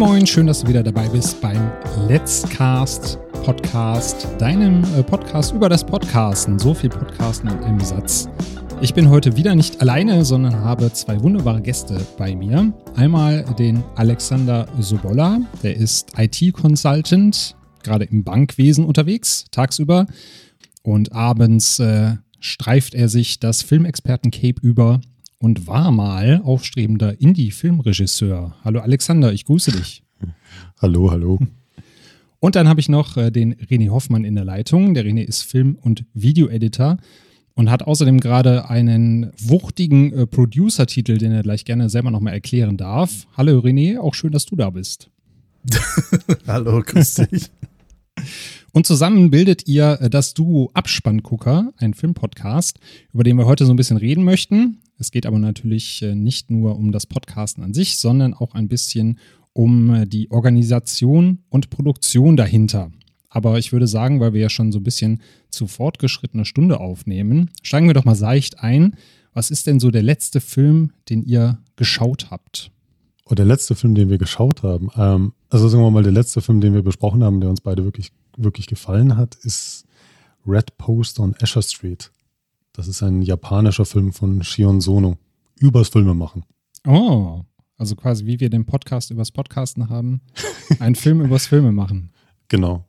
moin, schön, dass du wieder dabei bist beim Let's Cast Podcast, deinem äh, Podcast über das Podcasten. So viel Podcasten in einem Satz. Ich bin heute wieder nicht alleine, sondern habe zwei wunderbare Gäste bei mir. Einmal den Alexander Sobolla, der ist IT-Consultant, gerade im Bankwesen unterwegs, tagsüber. Und abends äh, streift er sich das Filmexperten-Cape über und war mal aufstrebender Indie-Filmregisseur. Hallo Alexander, ich grüße dich. Hallo, hallo. Und dann habe ich noch äh, den René Hoffmann in der Leitung. Der René ist Film- und Video-Editor und hat außerdem gerade einen wuchtigen äh, Producer-Titel, den er gleich gerne selber nochmal erklären darf. Hallo René, auch schön, dass du da bist. Hallo, grüß dich. Und zusammen bildet ihr äh, das Duo Abspanngucker, ein Filmpodcast, über den wir heute so ein bisschen reden möchten. Es geht aber natürlich äh, nicht nur um das Podcasten an sich, sondern auch ein bisschen um äh, die Organisation und Produktion dahinter. Aber ich würde sagen, weil wir ja schon so ein bisschen zu fortgeschrittener Stunde aufnehmen, steigen wir doch mal seicht ein. Was ist denn so der letzte Film, den ihr geschaut habt? Oh, der letzte Film, den wir geschaut haben. Ähm, also sagen wir mal, der letzte Film, den wir besprochen haben, der uns beide wirklich, wirklich gefallen hat, ist Red Post on Asher Street. Das ist ein japanischer Film von Shion Sono. Übers Filme machen. Oh, also quasi wie wir den Podcast übers Podcasten haben, einen Film übers Filme machen. Genau.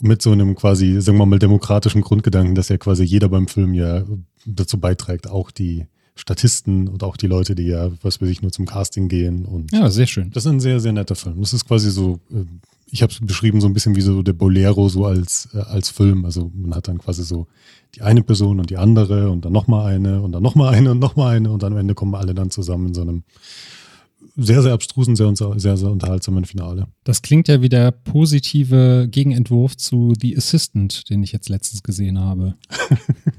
Mit so einem quasi, sagen wir mal, demokratischen Grundgedanken, dass ja quasi jeder beim Film ja dazu beiträgt, auch die Statisten und auch die Leute, die ja, was weiß ich, nur zum Casting gehen. Und ja, sehr schön. Das ist ein sehr, sehr netter Film. Das ist quasi so, äh, ich habe es beschrieben, so ein bisschen wie so der Bolero so als, äh, als Film. Also man hat dann quasi so die eine Person und die andere und dann nochmal eine und dann nochmal eine und nochmal eine und dann am Ende kommen alle dann zusammen in so einem sehr, sehr abstrusen, sehr, sehr, sehr unterhaltsamen Finale. Das klingt ja wie der positive Gegenentwurf zu The Assistant, den ich jetzt letztens gesehen habe.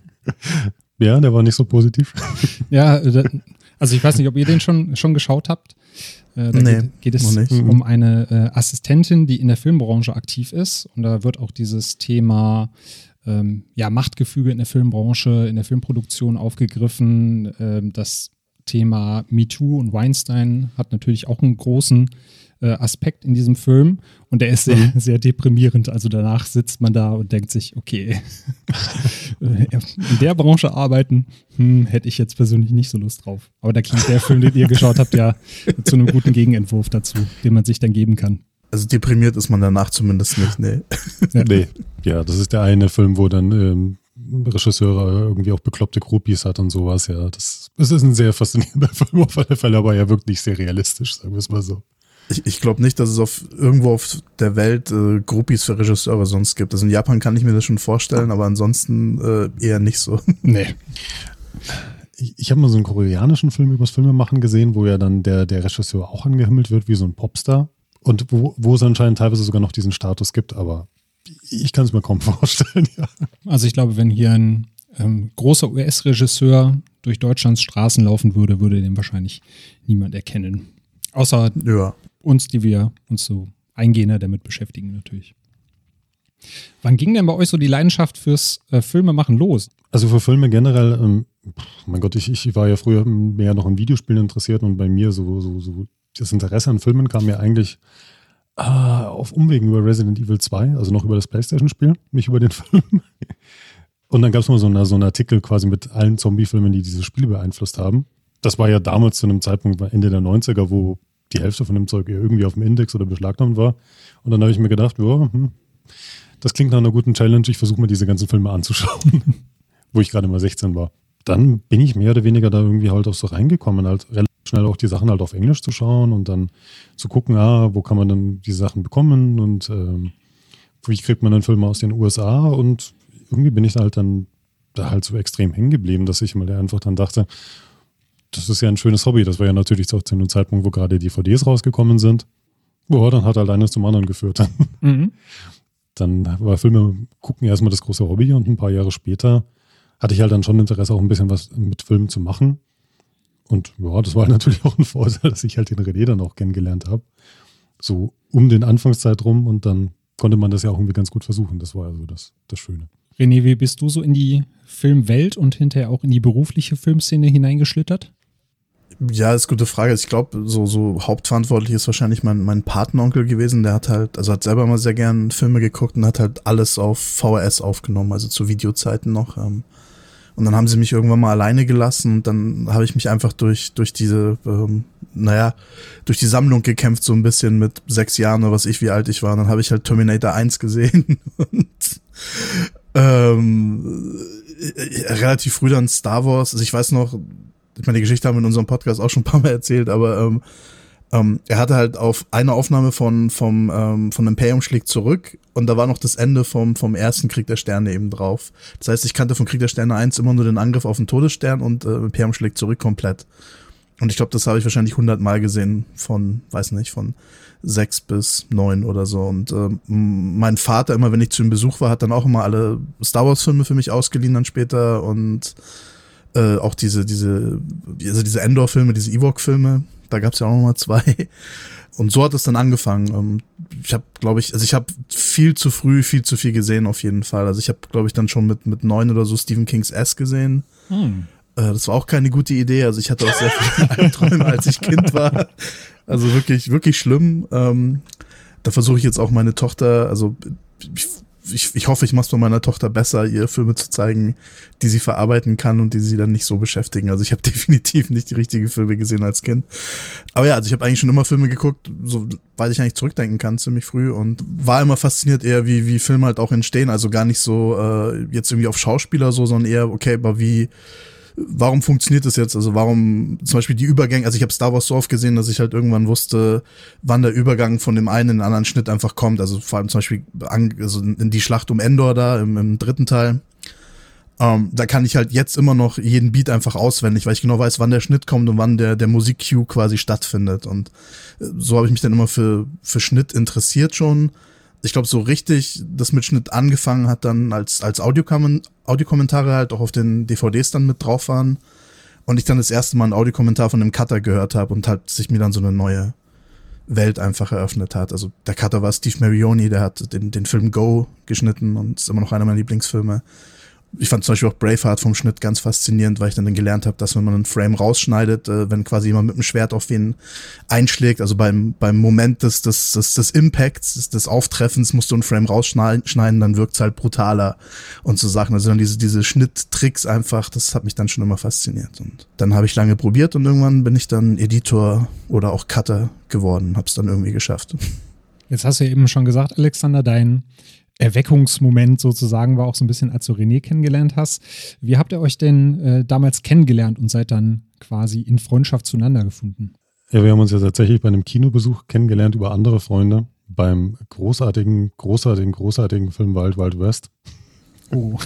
ja, der war nicht so positiv. ja, also ich weiß nicht, ob ihr den schon, schon geschaut habt. Äh, da nee, geht, geht es um mhm. eine äh, Assistentin, die in der Filmbranche aktiv ist. Und da wird auch dieses Thema ähm, ja, Machtgefüge in der Filmbranche, in der Filmproduktion aufgegriffen. Ähm, das Thema MeToo und Weinstein hat natürlich auch einen großen äh, Aspekt in diesem Film und der ist sehr, mhm. sehr deprimierend. Also danach sitzt man da und denkt sich, okay, in der Branche arbeiten, hm, hätte ich jetzt persönlich nicht so Lust drauf. Aber da klingt der Film, den ihr geschaut habt, ja zu einem guten Gegenentwurf dazu, den man sich dann geben kann. Also deprimiert ist man danach zumindest nicht, nee. Ja. Nee, ja, das ist der eine Film, wo dann ähm, Regisseure irgendwie auch bekloppte Groupies hat und sowas, ja. Das, das ist ein sehr faszinierender Film auf alle Fälle, aber ja wirklich sehr realistisch, sagen wir es mal so. Ich, ich glaube nicht, dass es auf irgendwo auf der Welt äh, Groupies für Regisseure sonst gibt. Also in Japan kann ich mir das schon vorstellen, aber ansonsten äh, eher nicht so. Nee. Ich, ich habe mal so einen koreanischen Film übers Filmemachen gesehen, wo ja dann der, der Regisseur auch angehimmelt wird wie so ein Popstar. Und wo, wo es anscheinend teilweise sogar noch diesen Status gibt, aber ich kann es mir kaum vorstellen, ja. Also ich glaube, wenn hier ein ähm, großer US-Regisseur durch Deutschlands Straßen laufen würde, würde den wahrscheinlich niemand erkennen. Außer ja uns, die wir uns so eingehender damit beschäftigen natürlich. Wann ging denn bei euch so die Leidenschaft fürs äh, Filmemachen los? Also für Filme generell, ähm, mein Gott, ich, ich war ja früher mehr noch in Videospielen interessiert und bei mir so, so, so das Interesse an Filmen kam mir eigentlich äh, auf Umwegen über Resident Evil 2, also noch über das Playstation-Spiel, nicht über den Film. Und dann gab es mal so, eine, so einen Artikel quasi mit allen Zombie-Filmen, die dieses Spiel beeinflusst haben. Das war ja damals zu einem Zeitpunkt Ende der 90er, wo die Hälfte von dem Zeug irgendwie auf dem Index oder beschlagnahmt war. Und dann habe ich mir gedacht, ja, hm, das klingt nach einer guten Challenge, ich versuche mir diese ganzen Filme anzuschauen, wo ich gerade mal 16 war. Dann bin ich mehr oder weniger da irgendwie halt auch so reingekommen, halt relativ schnell auch die Sachen halt auf Englisch zu schauen und dann zu gucken, ah, wo kann man dann diese Sachen bekommen und ähm, wie kriegt man dann Filme aus den USA und irgendwie bin ich halt dann da halt so extrem hängen geblieben, dass ich mal einfach dann dachte, das ist ja ein schönes Hobby. Das war ja natürlich auch zu einem Zeitpunkt, wo gerade DVDs rausgekommen sind. Boah, dann hat halt eines zum anderen geführt. Mhm. Dann war Filme gucken erstmal das große Hobby und ein paar Jahre später hatte ich halt dann schon Interesse, auch ein bisschen was mit Filmen zu machen. Und ja, das war natürlich auch ein Vorteil, dass ich halt den René dann auch kennengelernt habe. So um den Anfangszeit rum und dann konnte man das ja auch irgendwie ganz gut versuchen. Das war also das, das Schöne. René, wie bist du so in die Filmwelt und hinterher auch in die berufliche Filmszene hineingeschlittert? Ja, ist gute Frage. Ich glaube, so, so hauptverantwortlich ist wahrscheinlich mein, mein Patenonkel gewesen. Der hat halt, also hat selber mal sehr gern Filme geguckt und hat halt alles auf VHS aufgenommen, also zu Videozeiten noch. Ähm. Und dann haben sie mich irgendwann mal alleine gelassen und dann habe ich mich einfach durch, durch diese, ähm, naja, durch die Sammlung gekämpft, so ein bisschen mit sechs Jahren oder was ich, wie alt ich war. Und dann habe ich halt Terminator 1 gesehen und ähm, äh, relativ früh dann Star Wars. Also ich weiß noch, ich meine, die Geschichte haben wir in unserem Podcast auch schon ein paar Mal erzählt, aber ähm, ähm, er hatte halt auf eine Aufnahme von, vom, ähm, von Imperium schlägt zurück und da war noch das Ende vom, vom ersten Krieg der Sterne eben drauf. Das heißt, ich kannte von Krieg der Sterne 1 immer nur den Angriff auf den Todesstern und äh, Imperium schlägt zurück komplett. Und ich glaube, das habe ich wahrscheinlich hundertmal gesehen von, weiß nicht, von sechs bis neun oder so. Und äh, mein Vater, immer wenn ich zu ihm Besuch war, hat dann auch immer alle Star Wars Filme für mich ausgeliehen dann später und äh, auch diese, diese, also diese Endor-Filme, diese Ewok-Filme, da gab es ja auch nochmal zwei. Und so hat es dann angefangen. Ähm, ich habe, glaube ich, also ich habe viel zu früh, viel zu viel gesehen auf jeden Fall. Also ich habe, glaube ich, dann schon mit, mit neun oder so Stephen Kings S gesehen. Hm. Äh, das war auch keine gute Idee. Also ich hatte auch sehr viele Albträume, als ich Kind war. Also wirklich, wirklich schlimm. Ähm, da versuche ich jetzt auch meine Tochter, also ich ich, ich hoffe, ich mache es bei meiner Tochter besser, ihr Filme zu zeigen, die sie verarbeiten kann und die sie dann nicht so beschäftigen. Also ich habe definitiv nicht die richtigen Filme gesehen als Kind. Aber ja, also ich habe eigentlich schon immer Filme geguckt, so weil ich eigentlich zurückdenken kann, ziemlich früh und war immer fasziniert eher, wie, wie Filme halt auch entstehen. Also gar nicht so äh, jetzt irgendwie auf Schauspieler so, sondern eher, okay, aber wie warum funktioniert das jetzt? Also warum zum Beispiel die Übergänge, also ich habe Star Wars so oft gesehen, dass ich halt irgendwann wusste, wann der Übergang von dem einen in den anderen Schnitt einfach kommt. Also vor allem zum Beispiel an, also in die Schlacht um Endor da im, im dritten Teil. Ähm, da kann ich halt jetzt immer noch jeden Beat einfach auswendig, weil ich genau weiß, wann der Schnitt kommt und wann der, der Musik-Cue quasi stattfindet. Und äh, so habe ich mich dann immer für, für Schnitt interessiert schon ich glaube, so richtig das mit Schnitt angefangen hat dann, als, als Audiokommentare halt auch auf den DVDs dann mit drauf waren. Und ich dann das erste Mal einen Audiokommentar von dem Cutter gehört habe und halt sich mir dann so eine neue Welt einfach eröffnet hat. Also der Cutter war Steve Marioni, der hat den, den Film Go geschnitten und ist immer noch einer meiner Lieblingsfilme ich fand zum Beispiel auch Braveheart vom Schnitt ganz faszinierend, weil ich dann, gelernt habe, dass wenn man einen Frame rausschneidet, äh, wenn quasi jemand mit dem Schwert auf wen einschlägt, also beim, beim Moment des, des, des, des Impacts, des, des Auftreffens, musst du einen Frame rausschneiden, dann wirkt's halt brutaler und so Sachen. Also dann diese, diese Schnitttricks einfach, das hat mich dann schon immer fasziniert. Und dann habe ich lange probiert und irgendwann bin ich dann Editor oder auch Cutter geworden, hab's dann irgendwie geschafft. Jetzt hast du ja eben schon gesagt, Alexander, dein Erweckungsmoment sozusagen war auch so ein bisschen, als du René kennengelernt hast. Wie habt ihr euch denn äh, damals kennengelernt und seid dann quasi in Freundschaft zueinander gefunden? Ja, wir haben uns ja tatsächlich bei einem Kinobesuch kennengelernt über andere Freunde beim großartigen, großartigen, großartigen Film Wild Wild West. Oh.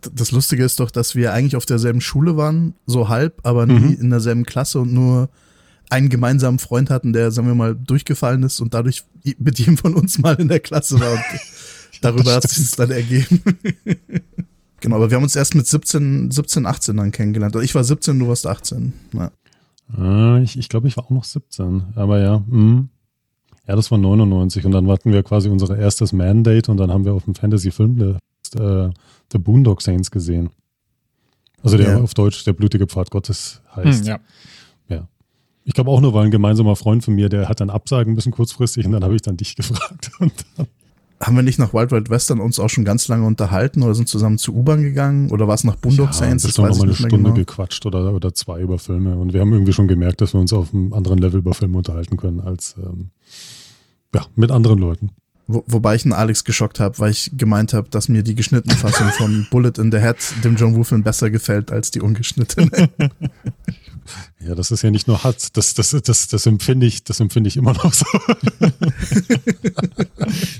das Lustige ist doch, dass wir eigentlich auf derselben Schule waren, so halb, aber nie mhm. in derselben Klasse und nur einen gemeinsamen Freund hatten, der, sagen wir mal, durchgefallen ist und dadurch mit jedem von uns mal in der Klasse war. Und darüber hat sich es dann ergeben. genau, aber wir haben uns erst mit 17, 17, 18 dann kennengelernt. Also ich war 17, du warst 18. Ja. Ah, ich ich glaube, ich war auch noch 17. Aber ja, mh. ja, das war 99 und dann hatten wir quasi unser erstes Mandate und dann haben wir auf dem Fantasy-Film The, äh, The Boondock Saints gesehen. Also der ja. auf Deutsch der blutige Pfad Gottes heißt. Hm, ja. Ich glaube auch nur, weil ein gemeinsamer Freund von mir, der hat dann absagen müssen kurzfristig und dann habe ich dann dich gefragt. haben wir nicht nach Wild Wild Western uns auch schon ganz lange unterhalten oder sind zusammen zu U-Bahn gegangen oder war es nach Bundock ja, Saints? Das haben noch mal eine Stunde genau. gequatscht oder, oder zwei über Filme und wir haben irgendwie schon gemerkt, dass wir uns auf einem anderen Level über Filme unterhalten können als ähm, ja, mit anderen Leuten. Wo, wobei ich einen Alex geschockt habe, weil ich gemeint habe, dass mir die geschnittene Fassung von Bullet in the Head dem John Woo-Film besser gefällt als die ungeschnittene. Ja, das ist ja nicht nur Hass, das, das, das, das empfinde ich, das empfinde ich immer noch so.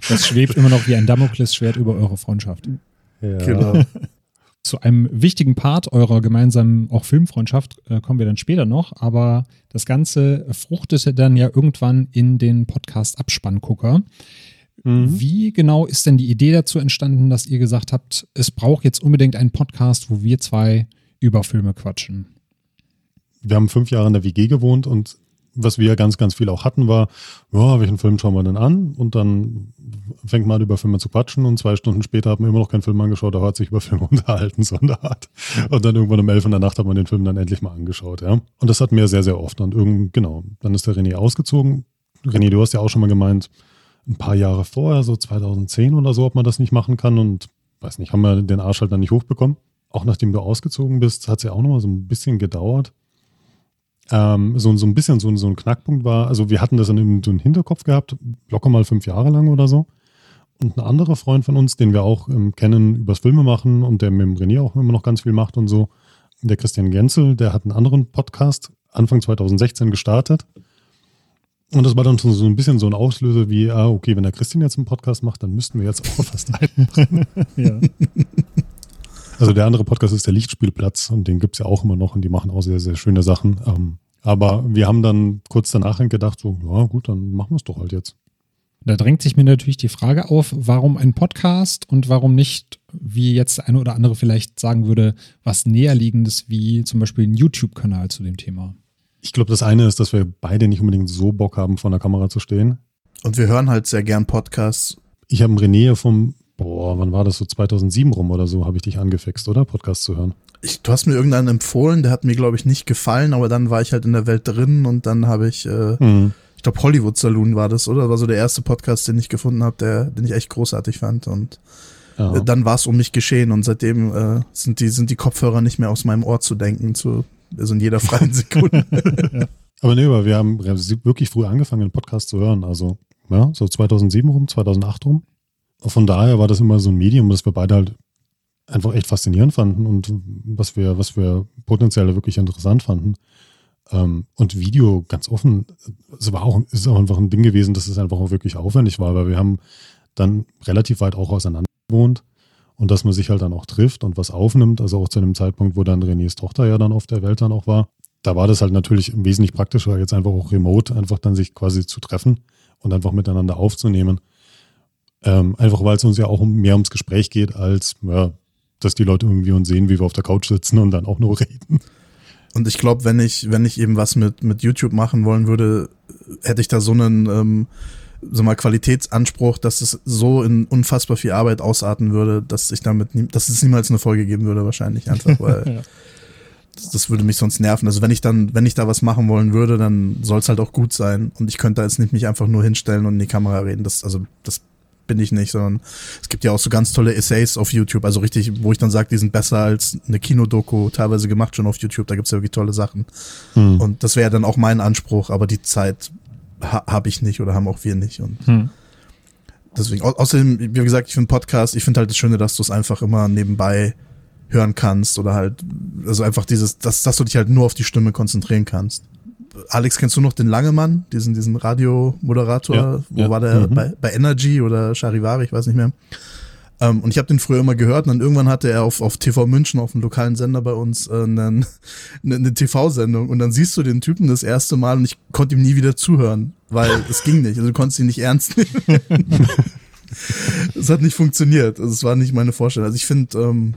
Das schwebt immer noch wie ein Damoklesschwert über eure Freundschaft. Ja. Genau. Zu einem wichtigen Part eurer gemeinsamen auch Filmfreundschaft äh, kommen wir dann später noch, aber das Ganze fruchtete dann ja irgendwann in den Podcast Abspanngucker. Mhm. Wie genau ist denn die Idee dazu entstanden, dass ihr gesagt habt, es braucht jetzt unbedingt einen Podcast, wo wir zwei über Filme quatschen? Wir haben fünf Jahre in der WG gewohnt und was wir ganz, ganz viel auch hatten, war, ja, welchen Film schauen wir denn an? Und dann fängt man an, über Filme zu quatschen und zwei Stunden später hat man immer noch keinen Film angeschaut, aber hat sich über Filme unterhalten, so in der Art. Und dann irgendwann um elf in der Nacht hat man den Film dann endlich mal angeschaut, ja. Und das hatten wir sehr, sehr oft. Und irgend, genau, dann ist der René ausgezogen. René, du hast ja auch schon mal gemeint, ein paar Jahre vorher, so 2010 oder so, ob man das nicht machen kann und weiß nicht, haben wir den Arsch halt dann nicht hochbekommen. Auch nachdem du ausgezogen bist, hat es ja auch noch mal so ein bisschen gedauert ähm, so, so ein bisschen so, so ein Knackpunkt war, also wir hatten das dann im so Hinterkopf gehabt, locker mal fünf Jahre lang oder so. Und ein anderer Freund von uns, den wir auch ähm, kennen übers Filme machen und der mit dem René auch immer noch ganz viel macht und so, der Christian Genzel, der hat einen anderen Podcast Anfang 2016 gestartet. Und das war dann so ein bisschen so ein Auslöser wie, ah, okay, wenn der Christian jetzt einen Podcast macht, dann müssten wir jetzt auch fast machen. ja. Also der andere Podcast ist der Lichtspielplatz und den gibt es ja auch immer noch und die machen auch sehr, sehr schöne Sachen. Ähm, aber wir haben dann kurz danach gedacht, so, ja gut, dann machen wir es doch halt jetzt. Da drängt sich mir natürlich die Frage auf, warum ein Podcast und warum nicht, wie jetzt der eine oder andere vielleicht sagen würde, was näherliegendes wie zum Beispiel ein YouTube-Kanal zu dem Thema. Ich glaube, das eine ist, dass wir beide nicht unbedingt so Bock haben, vor der Kamera zu stehen. Und wir hören halt sehr gern Podcasts. Ich habe René vom boah, wann war das so 2007 rum oder so, habe ich dich angefixt, oder? Podcast zu hören. Ich, du hast mir irgendeinen empfohlen, der hat mir, glaube ich, nicht gefallen, aber dann war ich halt in der Welt drin und dann habe ich, äh, mhm. ich glaube, Hollywood Saloon war das, oder? Das war so der erste Podcast, den ich gefunden habe, der, den ich echt großartig fand. Und ja. äh, dann war es um mich geschehen und seitdem äh, sind, die, sind die Kopfhörer nicht mehr aus meinem Ohr zu denken, zu, also in jeder freien Sekunde. ja. Aber nee, aber wir haben wirklich früh angefangen, einen Podcast zu hören. Also, ja, so 2007 rum, 2008 rum von daher war das immer so ein Medium, das wir beide halt einfach echt faszinierend fanden und was wir, was wir potenziell wirklich interessant fanden. Ähm, und Video ganz offen, es war auch, ist auch einfach ein Ding gewesen, dass es einfach auch wirklich aufwendig war, weil wir haben dann relativ weit auch auseinander gewohnt und dass man sich halt dann auch trifft und was aufnimmt, also auch zu einem Zeitpunkt, wo dann Renés Tochter ja dann auf der Welt dann auch war. Da war das halt natürlich wesentlich praktischer, jetzt einfach auch remote, einfach dann sich quasi zu treffen und einfach miteinander aufzunehmen. Ähm, einfach weil es uns ja auch mehr ums Gespräch geht, als ja, dass die Leute irgendwie uns sehen, wie wir auf der Couch sitzen und dann auch nur reden. Und ich glaube, wenn ich, wenn ich eben was mit, mit YouTube machen wollen würde, hätte ich da so einen ähm, so mal Qualitätsanspruch, dass es so in unfassbar viel Arbeit ausarten würde, dass ich damit nie, dass es niemals eine Folge geben würde, wahrscheinlich einfach, weil ja. das, das, würde mich sonst nerven. Also wenn ich dann, wenn ich da was machen wollen würde, dann soll es halt auch gut sein. Und ich könnte da jetzt nicht mich einfach nur hinstellen und in die Kamera reden. Das, also das bin ich nicht, sondern es gibt ja auch so ganz tolle Essays auf YouTube, also richtig, wo ich dann sage, die sind besser als eine Kinodoku, teilweise gemacht schon auf YouTube, da gibt es ja wirklich tolle Sachen. Hm. Und das wäre dann auch mein Anspruch, aber die Zeit ha habe ich nicht oder haben auch wir nicht. Und hm. deswegen, au außerdem, wie gesagt, ich finde Podcast, ich finde halt das Schöne, dass du es einfach immer nebenbei hören kannst oder halt, also einfach dieses, dass, dass du dich halt nur auf die Stimme konzentrieren kannst. Alex, kennst du noch den Langemann, diesen, diesen Radiomoderator? Ja, Wo ja. war der? Mhm. Bei, bei Energy oder Charivari, ich weiß nicht mehr. Ähm, und ich habe den früher immer gehört und dann irgendwann hatte er auf, auf TV München, auf dem lokalen Sender bei uns, äh, eine, eine TV-Sendung. Und dann siehst du den Typen das erste Mal und ich konnte ihm nie wieder zuhören, weil es ging nicht. Also du konntest ihn nicht ernst nehmen. Es hat nicht funktioniert. Also es war nicht meine Vorstellung. Also ich finde, ähm,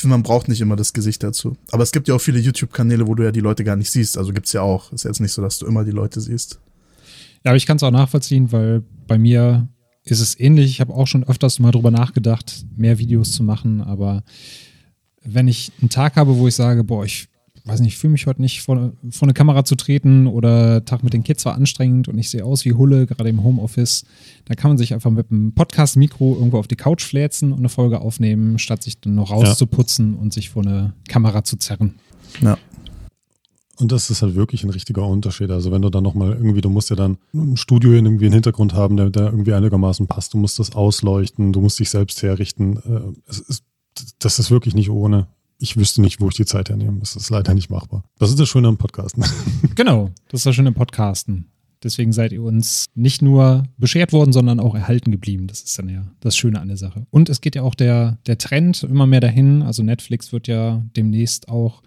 ich finde, man braucht nicht immer das Gesicht dazu. Aber es gibt ja auch viele YouTube-Kanäle, wo du ja die Leute gar nicht siehst. Also gibt es ja auch. Ist jetzt nicht so, dass du immer die Leute siehst. Ja, aber ich kann es auch nachvollziehen, weil bei mir ist es ähnlich. Ich habe auch schon öfters mal drüber nachgedacht, mehr Videos zu machen. Aber wenn ich einen Tag habe, wo ich sage, boah, ich weiß nicht, ich fühle mich heute nicht vor, vor eine Kamera zu treten oder Tag mit den Kids war anstrengend und ich sehe aus wie Hulle, gerade im Homeoffice, da kann man sich einfach mit einem Podcast-Mikro irgendwo auf die Couch fläzen und eine Folge aufnehmen, statt sich dann noch rauszuputzen ja. und sich vor eine Kamera zu zerren. Ja. Und das ist halt wirklich ein richtiger Unterschied. Also wenn du dann nochmal irgendwie, du musst ja dann im Studio irgendwie einen Hintergrund haben, der, der irgendwie einigermaßen passt. Du musst das ausleuchten, du musst dich selbst herrichten. Äh, ist, das ist wirklich nicht ohne ich wüsste nicht, wo ich die Zeit hernehme. Das ist leider nicht machbar. Das ist das Schöne am Podcasten. Genau, das ist das Schöne am Podcasten. Deswegen seid ihr uns nicht nur beschert worden, sondern auch erhalten geblieben. Das ist dann ja das Schöne an der Sache. Und es geht ja auch der, der Trend immer mehr dahin. Also Netflix wird ja demnächst auch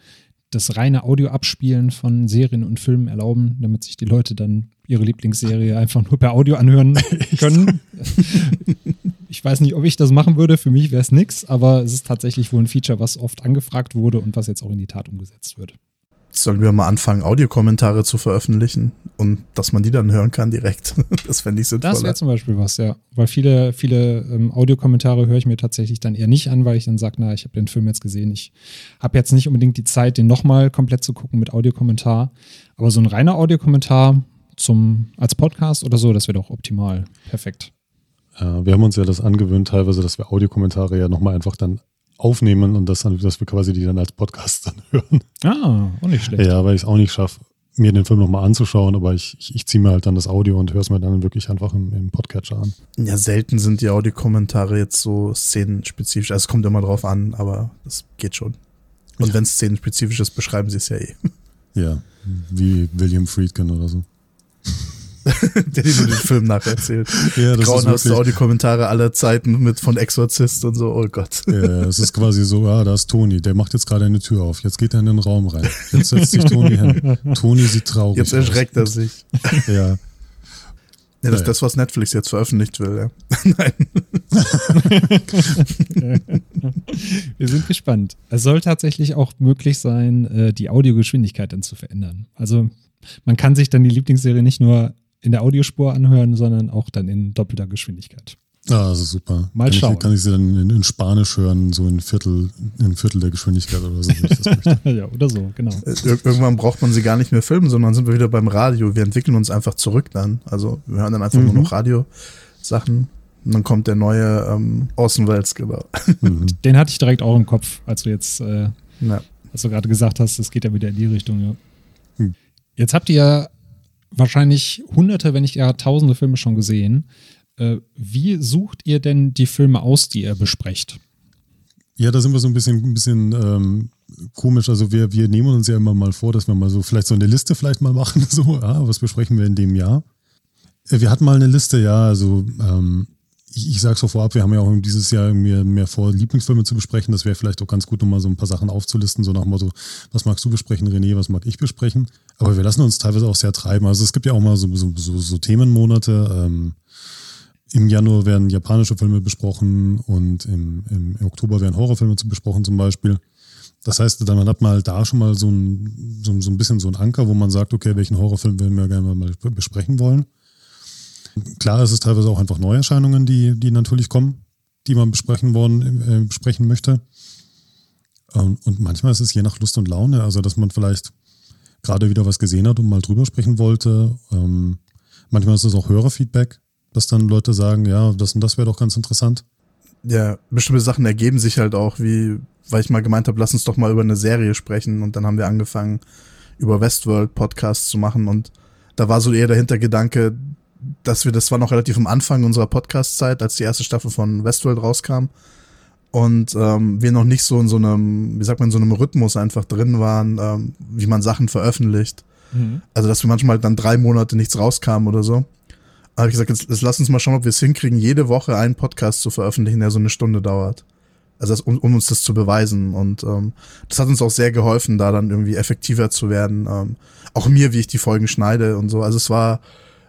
das reine Audio-Abspielen von Serien und Filmen erlauben, damit sich die Leute dann ihre Lieblingsserie einfach nur per Audio anhören können. ich weiß nicht, ob ich das machen würde. Für mich wäre es nichts, aber es ist tatsächlich wohl ein Feature, was oft angefragt wurde und was jetzt auch in die Tat umgesetzt wird. sollen wir mal anfangen, Audiokommentare zu veröffentlichen und dass man die dann hören kann direkt. das fände ich sinnvoll. Das wäre zum Beispiel was, ja. Weil viele, viele ähm, Audiokommentare höre ich mir tatsächlich dann eher nicht an, weil ich dann sage, na, ich habe den Film jetzt gesehen. Ich habe jetzt nicht unbedingt die Zeit, den nochmal komplett zu gucken mit Audiokommentar. Aber so ein reiner Audiokommentar zum, als Podcast oder so, das wäre doch optimal. Perfekt. Ja, wir haben uns ja das angewöhnt, teilweise, dass wir Audiokommentare ja nochmal einfach dann aufnehmen und das dann, dass wir quasi die dann als Podcast dann hören. Ah, auch nicht schlecht. Ja, weil ich es auch nicht schaffe, mir den Film nochmal anzuschauen, aber ich, ich, ich ziehe mir halt dann das Audio und höre es mir dann wirklich einfach im, im Podcatcher an. Ja, selten sind die Audiokommentare jetzt so szenenspezifisch. Also es kommt immer drauf an, aber das geht schon. Und ja. wenn es szenenspezifisch ist, beschreiben sie es ja eh. Ja, wie William Friedkin oder so. der dir den Film nacherzählt. Ja, das Grauenhafte Audiokommentare aller Zeiten mit von Exorzist und so, oh Gott. Ja, es ist quasi so, ah, da ist Toni, der macht jetzt gerade eine Tür auf, jetzt geht er in den Raum rein. Jetzt setzt sich Toni hin. Toni sieht traurig Jetzt erschreckt aus. er sich. Ja. Ja, das ist das, was Netflix jetzt veröffentlicht will, ja. Nein. Wir sind gespannt. Es soll tatsächlich auch möglich sein, äh, die Audiogeschwindigkeit dann zu verändern. Also man kann sich dann die Lieblingsserie nicht nur in der Audiospur anhören, sondern auch dann in doppelter Geschwindigkeit. Ah, also super. Mal kann schauen. Ich, kann ich sie dann in, in, Spanisch hören, so in Viertel, in Viertel der Geschwindigkeit oder so, wenn ich das möchte. ja, oder so, genau. Äh, Ir irgendwann braucht man sie gar nicht mehr filmen, sondern sind wir wieder beim Radio. Wir entwickeln uns einfach zurück dann. Also wir hören dann einfach mhm. nur noch Radiosachen. Und dann kommt der neue ähm, Außenwelts, genau. Mhm. Den hatte ich direkt auch im Kopf, als du jetzt, äh, ja. als du gerade gesagt hast, es geht ja wieder in die Richtung, ja. Mhm. Jetzt habt ihr wahrscheinlich hunderte, wenn nicht eher tausende Filme schon gesehen. Äh, wie sucht ihr denn die Filme aus, die ihr besprecht? Ja, da sind wir so ein bisschen, ein bisschen ähm, komisch. Also wir, wir nehmen uns ja immer mal vor, dass wir mal so vielleicht so eine Liste vielleicht mal machen. So, ja, was besprechen wir in dem Jahr? Äh, wir hatten mal eine Liste, ja, also ähm, ich, ich sage so vorab, wir haben ja auch dieses Jahr mehr, mehr vor, Lieblingsfilme zu besprechen. Das wäre vielleicht auch ganz gut, um mal so ein paar Sachen aufzulisten, so nach dem Motto, was magst du besprechen, René, was mag ich besprechen? Aber wir lassen uns teilweise auch sehr treiben. Also es gibt ja auch mal so, so, so, so Themenmonate. Ähm, Im Januar werden japanische Filme besprochen und im, im, Oktober werden Horrorfilme zu besprochen zum Beispiel. Das heißt, dann hat man halt da schon mal so ein, so, so ein bisschen so ein Anker, wo man sagt, okay, welchen Horrorfilm würden wir gerne mal besprechen wollen. Klar, es ist teilweise auch einfach Neuerscheinungen, die, die natürlich kommen, die man besprechen wollen, äh, besprechen möchte. Ähm, und manchmal ist es je nach Lust und Laune, also dass man vielleicht gerade wieder was gesehen hat und mal drüber sprechen wollte. Ähm, manchmal ist es auch Hörerfeedback, dass dann Leute sagen, ja, das und das wäre doch ganz interessant. Ja, bestimmte Sachen ergeben sich halt auch, wie, weil ich mal gemeint habe, lass uns doch mal über eine Serie sprechen und dann haben wir angefangen, über Westworld Podcasts zu machen und da war so eher der Hintergedanke, dass wir, das war noch relativ am Anfang unserer Podcast-Zeit, als die erste Staffel von Westworld rauskam. Und ähm, wir noch nicht so in so einem, wie sagt man, in so einem Rhythmus einfach drin waren, ähm, wie man Sachen veröffentlicht. Mhm. Also, dass wir manchmal dann drei Monate nichts rauskamen oder so. habe ich gesagt, jetzt, jetzt lass uns mal schauen, ob wir es hinkriegen, jede Woche einen Podcast zu veröffentlichen, der so eine Stunde dauert. Also, das, um, um, uns das zu beweisen. Und ähm, das hat uns auch sehr geholfen, da dann irgendwie effektiver zu werden. Ähm, auch mir, wie ich die Folgen schneide und so. Also, es war,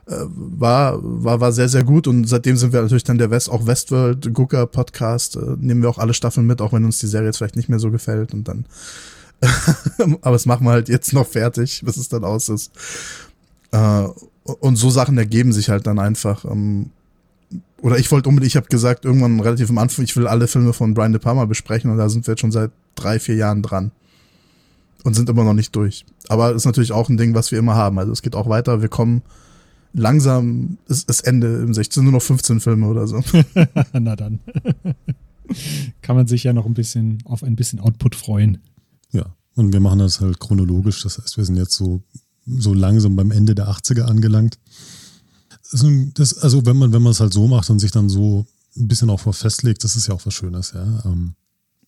war, war, war sehr, sehr gut und seitdem sind wir natürlich dann der West, auch Westworld Gucker Podcast, äh, nehmen wir auch alle Staffeln mit, auch wenn uns die Serie jetzt vielleicht nicht mehr so gefällt und dann, aber es machen wir halt jetzt noch fertig, bis es dann aus ist. Äh, und so Sachen ergeben sich halt dann einfach. Ähm, oder ich wollte unbedingt, ich habe gesagt, irgendwann relativ am Anfang, ich will alle Filme von Brian De Palma besprechen und da sind wir jetzt schon seit drei, vier Jahren dran. Und sind immer noch nicht durch. Aber ist natürlich auch ein Ding, was wir immer haben. Also es geht auch weiter. Wir kommen langsam ist, ist Ende im 16, nur noch 15 Filme oder so. Na dann. Kann man sich ja noch ein bisschen auf ein bisschen Output freuen. Ja, und wir machen das halt chronologisch. Das heißt, wir sind jetzt so, so langsam beim Ende der 80er angelangt. Das, also wenn man, wenn man es halt so macht und sich dann so ein bisschen auch festlegt, das ist ja auch was Schönes, ja. Ähm,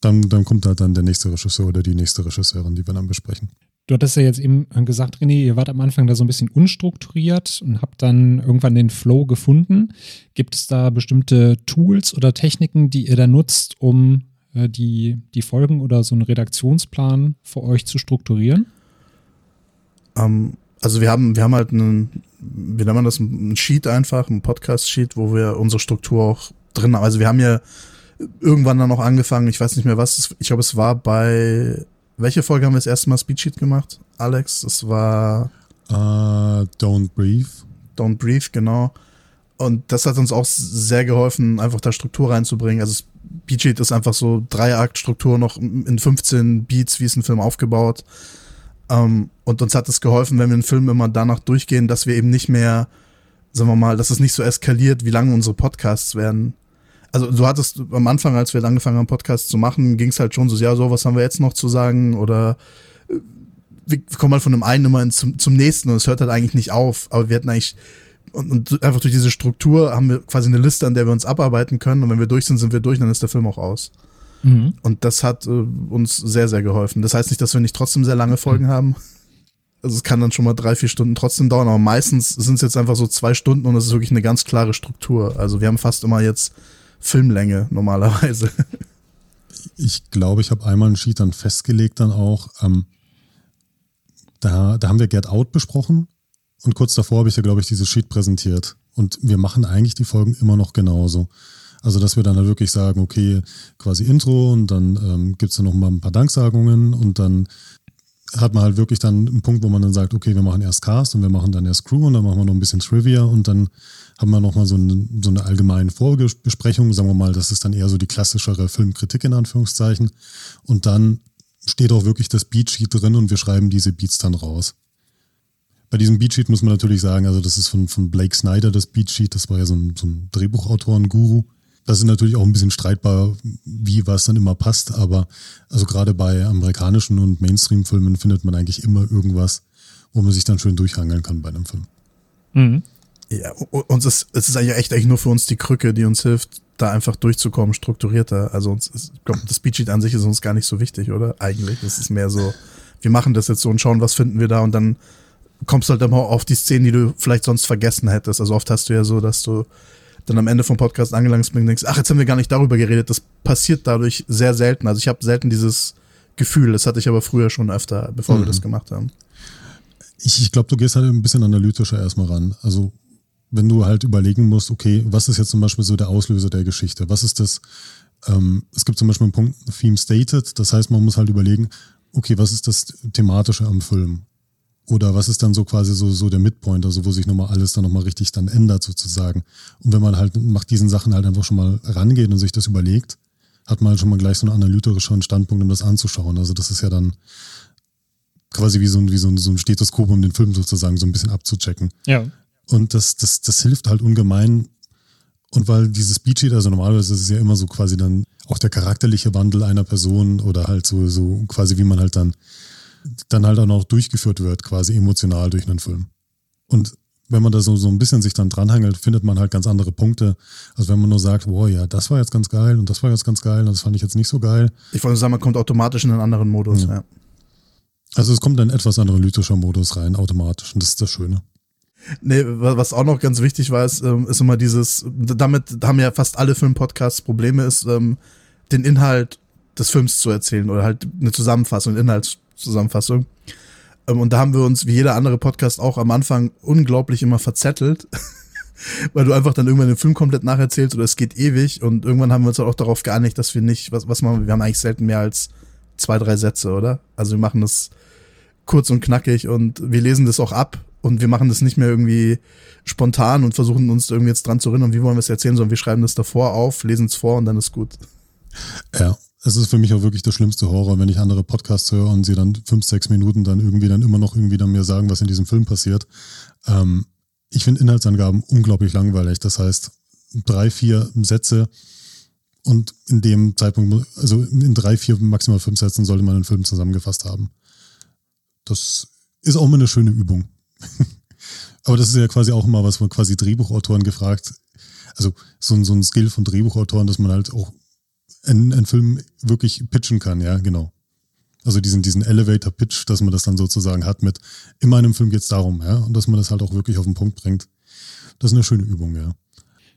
dann, dann kommt halt dann der nächste Regisseur oder die nächste Regisseurin, die wir dann besprechen. Du hattest ja jetzt eben gesagt, René, ihr wart am Anfang da so ein bisschen unstrukturiert und habt dann irgendwann den Flow gefunden. Gibt es da bestimmte Tools oder Techniken, die ihr da nutzt, um äh, die, die Folgen oder so einen Redaktionsplan für euch zu strukturieren? Ähm, also wir haben, wir haben halt einen, wie nennt man das, ein Sheet einfach, ein Podcast-Sheet, wo wir unsere Struktur auch drin haben. Also wir haben ja irgendwann dann noch angefangen, ich weiß nicht mehr was, ich glaube es war bei welche Folge haben wir das erste Mal Speedsheet gemacht? Alex, das war. Uh, don't Breathe. Don't Breathe, genau. Und das hat uns auch sehr geholfen, einfach da Struktur reinzubringen. Also Speedsheet ist einfach so Dreiaktstruktur noch in 15 Beats, wie ist ein Film aufgebaut. Um, und uns hat es geholfen, wenn wir einen Film immer danach durchgehen, dass wir eben nicht mehr, sagen wir mal, dass es nicht so eskaliert, wie lange unsere Podcasts werden. Also du hattest am Anfang, als wir angefangen haben, Podcasts zu machen, ging es halt schon so, ja, so, was haben wir jetzt noch zu sagen? Oder äh, wir kommen halt von dem einen immer zum, zum nächsten und es hört halt eigentlich nicht auf. Aber wir hatten eigentlich, und, und einfach durch diese Struktur haben wir quasi eine Liste, an der wir uns abarbeiten können. Und wenn wir durch sind, sind wir durch, dann ist der Film auch aus. Mhm. Und das hat äh, uns sehr, sehr geholfen. Das heißt nicht, dass wir nicht trotzdem sehr lange Folgen mhm. haben. Also es kann dann schon mal drei, vier Stunden trotzdem dauern, aber meistens sind es jetzt einfach so zwei Stunden und es ist wirklich eine ganz klare Struktur. Also wir haben fast immer jetzt Filmlänge normalerweise. Ich glaube, ich habe einmal einen Sheet dann festgelegt, dann auch. Ähm, da, da haben wir Get Out besprochen und kurz davor habe ich ja, glaube ich, dieses Sheet präsentiert. Und wir machen eigentlich die Folgen immer noch genauso. Also, dass wir dann halt wirklich sagen, okay, quasi Intro und dann ähm, gibt es dann noch mal ein paar Danksagungen und dann hat man halt wirklich dann einen Punkt, wo man dann sagt, okay, wir machen erst Cast und wir machen dann erst Crew und dann machen wir noch ein bisschen Trivia und dann haben wir nochmal so so eine allgemeine Vorbesprechung, sagen wir mal, das ist dann eher so die klassischere Filmkritik in Anführungszeichen. Und dann steht auch wirklich das Beatsheet drin und wir schreiben diese Beats dann raus. Bei diesem Beatsheet muss man natürlich sagen, also das ist von, von Blake Snyder das Beatsheet, das war ja so ein, so ein Drehbuchautoren-Guru. Das ist natürlich auch ein bisschen streitbar, wie was dann immer passt, aber also gerade bei amerikanischen und Mainstream-Filmen findet man eigentlich immer irgendwas, wo man sich dann schön durchhangeln kann bei einem Film. Mhm. Ja, uns ist, es ist eigentlich echt eigentlich nur für uns die Krücke, die uns hilft, da einfach durchzukommen, strukturierter. Also uns ist, ich glaube, das Beatsheet an sich ist uns gar nicht so wichtig, oder? Eigentlich. Das ist mehr so, wir machen das jetzt so und schauen, was finden wir da und dann kommst du halt immer auf die Szenen, die du vielleicht sonst vergessen hättest. Also oft hast du ja so, dass du dann am Ende vom Podcast angelangt bist und denkst, ach, jetzt haben wir gar nicht darüber geredet. Das passiert dadurch sehr selten. Also ich habe selten dieses Gefühl. Das hatte ich aber früher schon öfter, bevor mhm. wir das gemacht haben. Ich, ich glaube, du gehst halt ein bisschen analytischer erstmal ran. Also wenn du halt überlegen musst, okay, was ist jetzt zum Beispiel so der Auslöser der Geschichte? Was ist das? Ähm, es gibt zum Beispiel einen Punkt, Theme Stated. Das heißt, man muss halt überlegen, okay, was ist das Thematische am Film? Oder was ist dann so quasi so, so der Midpoint, also wo sich nochmal alles dann nochmal richtig dann ändert sozusagen. Und wenn man halt nach diesen Sachen halt einfach schon mal rangeht und sich das überlegt, hat man halt schon mal gleich so einen analytischen Standpunkt, um das anzuschauen. Also das ist ja dann quasi wie so ein, wie so ein, so ein Stethoskop, um den Film sozusagen so ein bisschen abzuchecken. Ja. Und das, das, das hilft halt ungemein. Und weil dieses Beatsheet, also normalerweise ist es ja immer so quasi dann auch der charakterliche Wandel einer Person oder halt so, so quasi wie man halt dann dann halt auch noch durchgeführt wird, quasi emotional durch einen Film. Und wenn man da so, so ein bisschen sich dann dranhangelt, findet man halt ganz andere Punkte. Also wenn man nur sagt, wow, ja, das war jetzt ganz geil und das war jetzt ganz geil und das fand ich jetzt nicht so geil. Ich wollte sagen, man kommt automatisch in einen anderen Modus, ja. ja. Also es kommt ein etwas analytischer Modus rein, automatisch. Und das ist das Schöne. Nee, was auch noch ganz wichtig war, ist, ähm, ist immer dieses, damit haben ja fast alle Filmpodcasts Probleme, ist, ähm, den Inhalt des Films zu erzählen oder halt eine Zusammenfassung, Inhalt Zusammenfassung. Ähm, und da haben wir uns, wie jeder andere Podcast, auch am Anfang unglaublich immer verzettelt. weil du einfach dann irgendwann den Film komplett nacherzählst oder es geht ewig und irgendwann haben wir uns halt auch darauf geeinigt, dass wir nicht, was, was machen wir, wir haben eigentlich selten mehr als zwei, drei Sätze, oder? Also wir machen das kurz und knackig und wir lesen das auch ab und wir machen das nicht mehr irgendwie spontan und versuchen uns irgendwie jetzt dran zu erinnern, wie wollen wir es erzählen, sondern wir schreiben das davor auf, lesen es vor und dann ist gut. Ja, es ist für mich auch wirklich der schlimmste Horror, wenn ich andere Podcasts höre und sie dann fünf, sechs Minuten dann irgendwie dann immer noch irgendwie dann mir sagen, was in diesem Film passiert. Ähm, ich finde Inhaltsangaben unglaublich langweilig. Das heißt, drei, vier Sätze und in dem Zeitpunkt, also in drei, vier, maximal fünf Sätzen sollte man einen Film zusammengefasst haben. Das ist auch mal eine schöne Übung. Aber das ist ja quasi auch immer was von quasi Drehbuchautoren gefragt. Also so, so ein Skill von Drehbuchautoren, dass man halt auch einen, einen Film wirklich pitchen kann, ja, genau. Also diesen, diesen Elevator-Pitch, dass man das dann sozusagen hat mit, in meinem Film geht es darum, ja, und dass man das halt auch wirklich auf den Punkt bringt. Das ist eine schöne Übung, ja.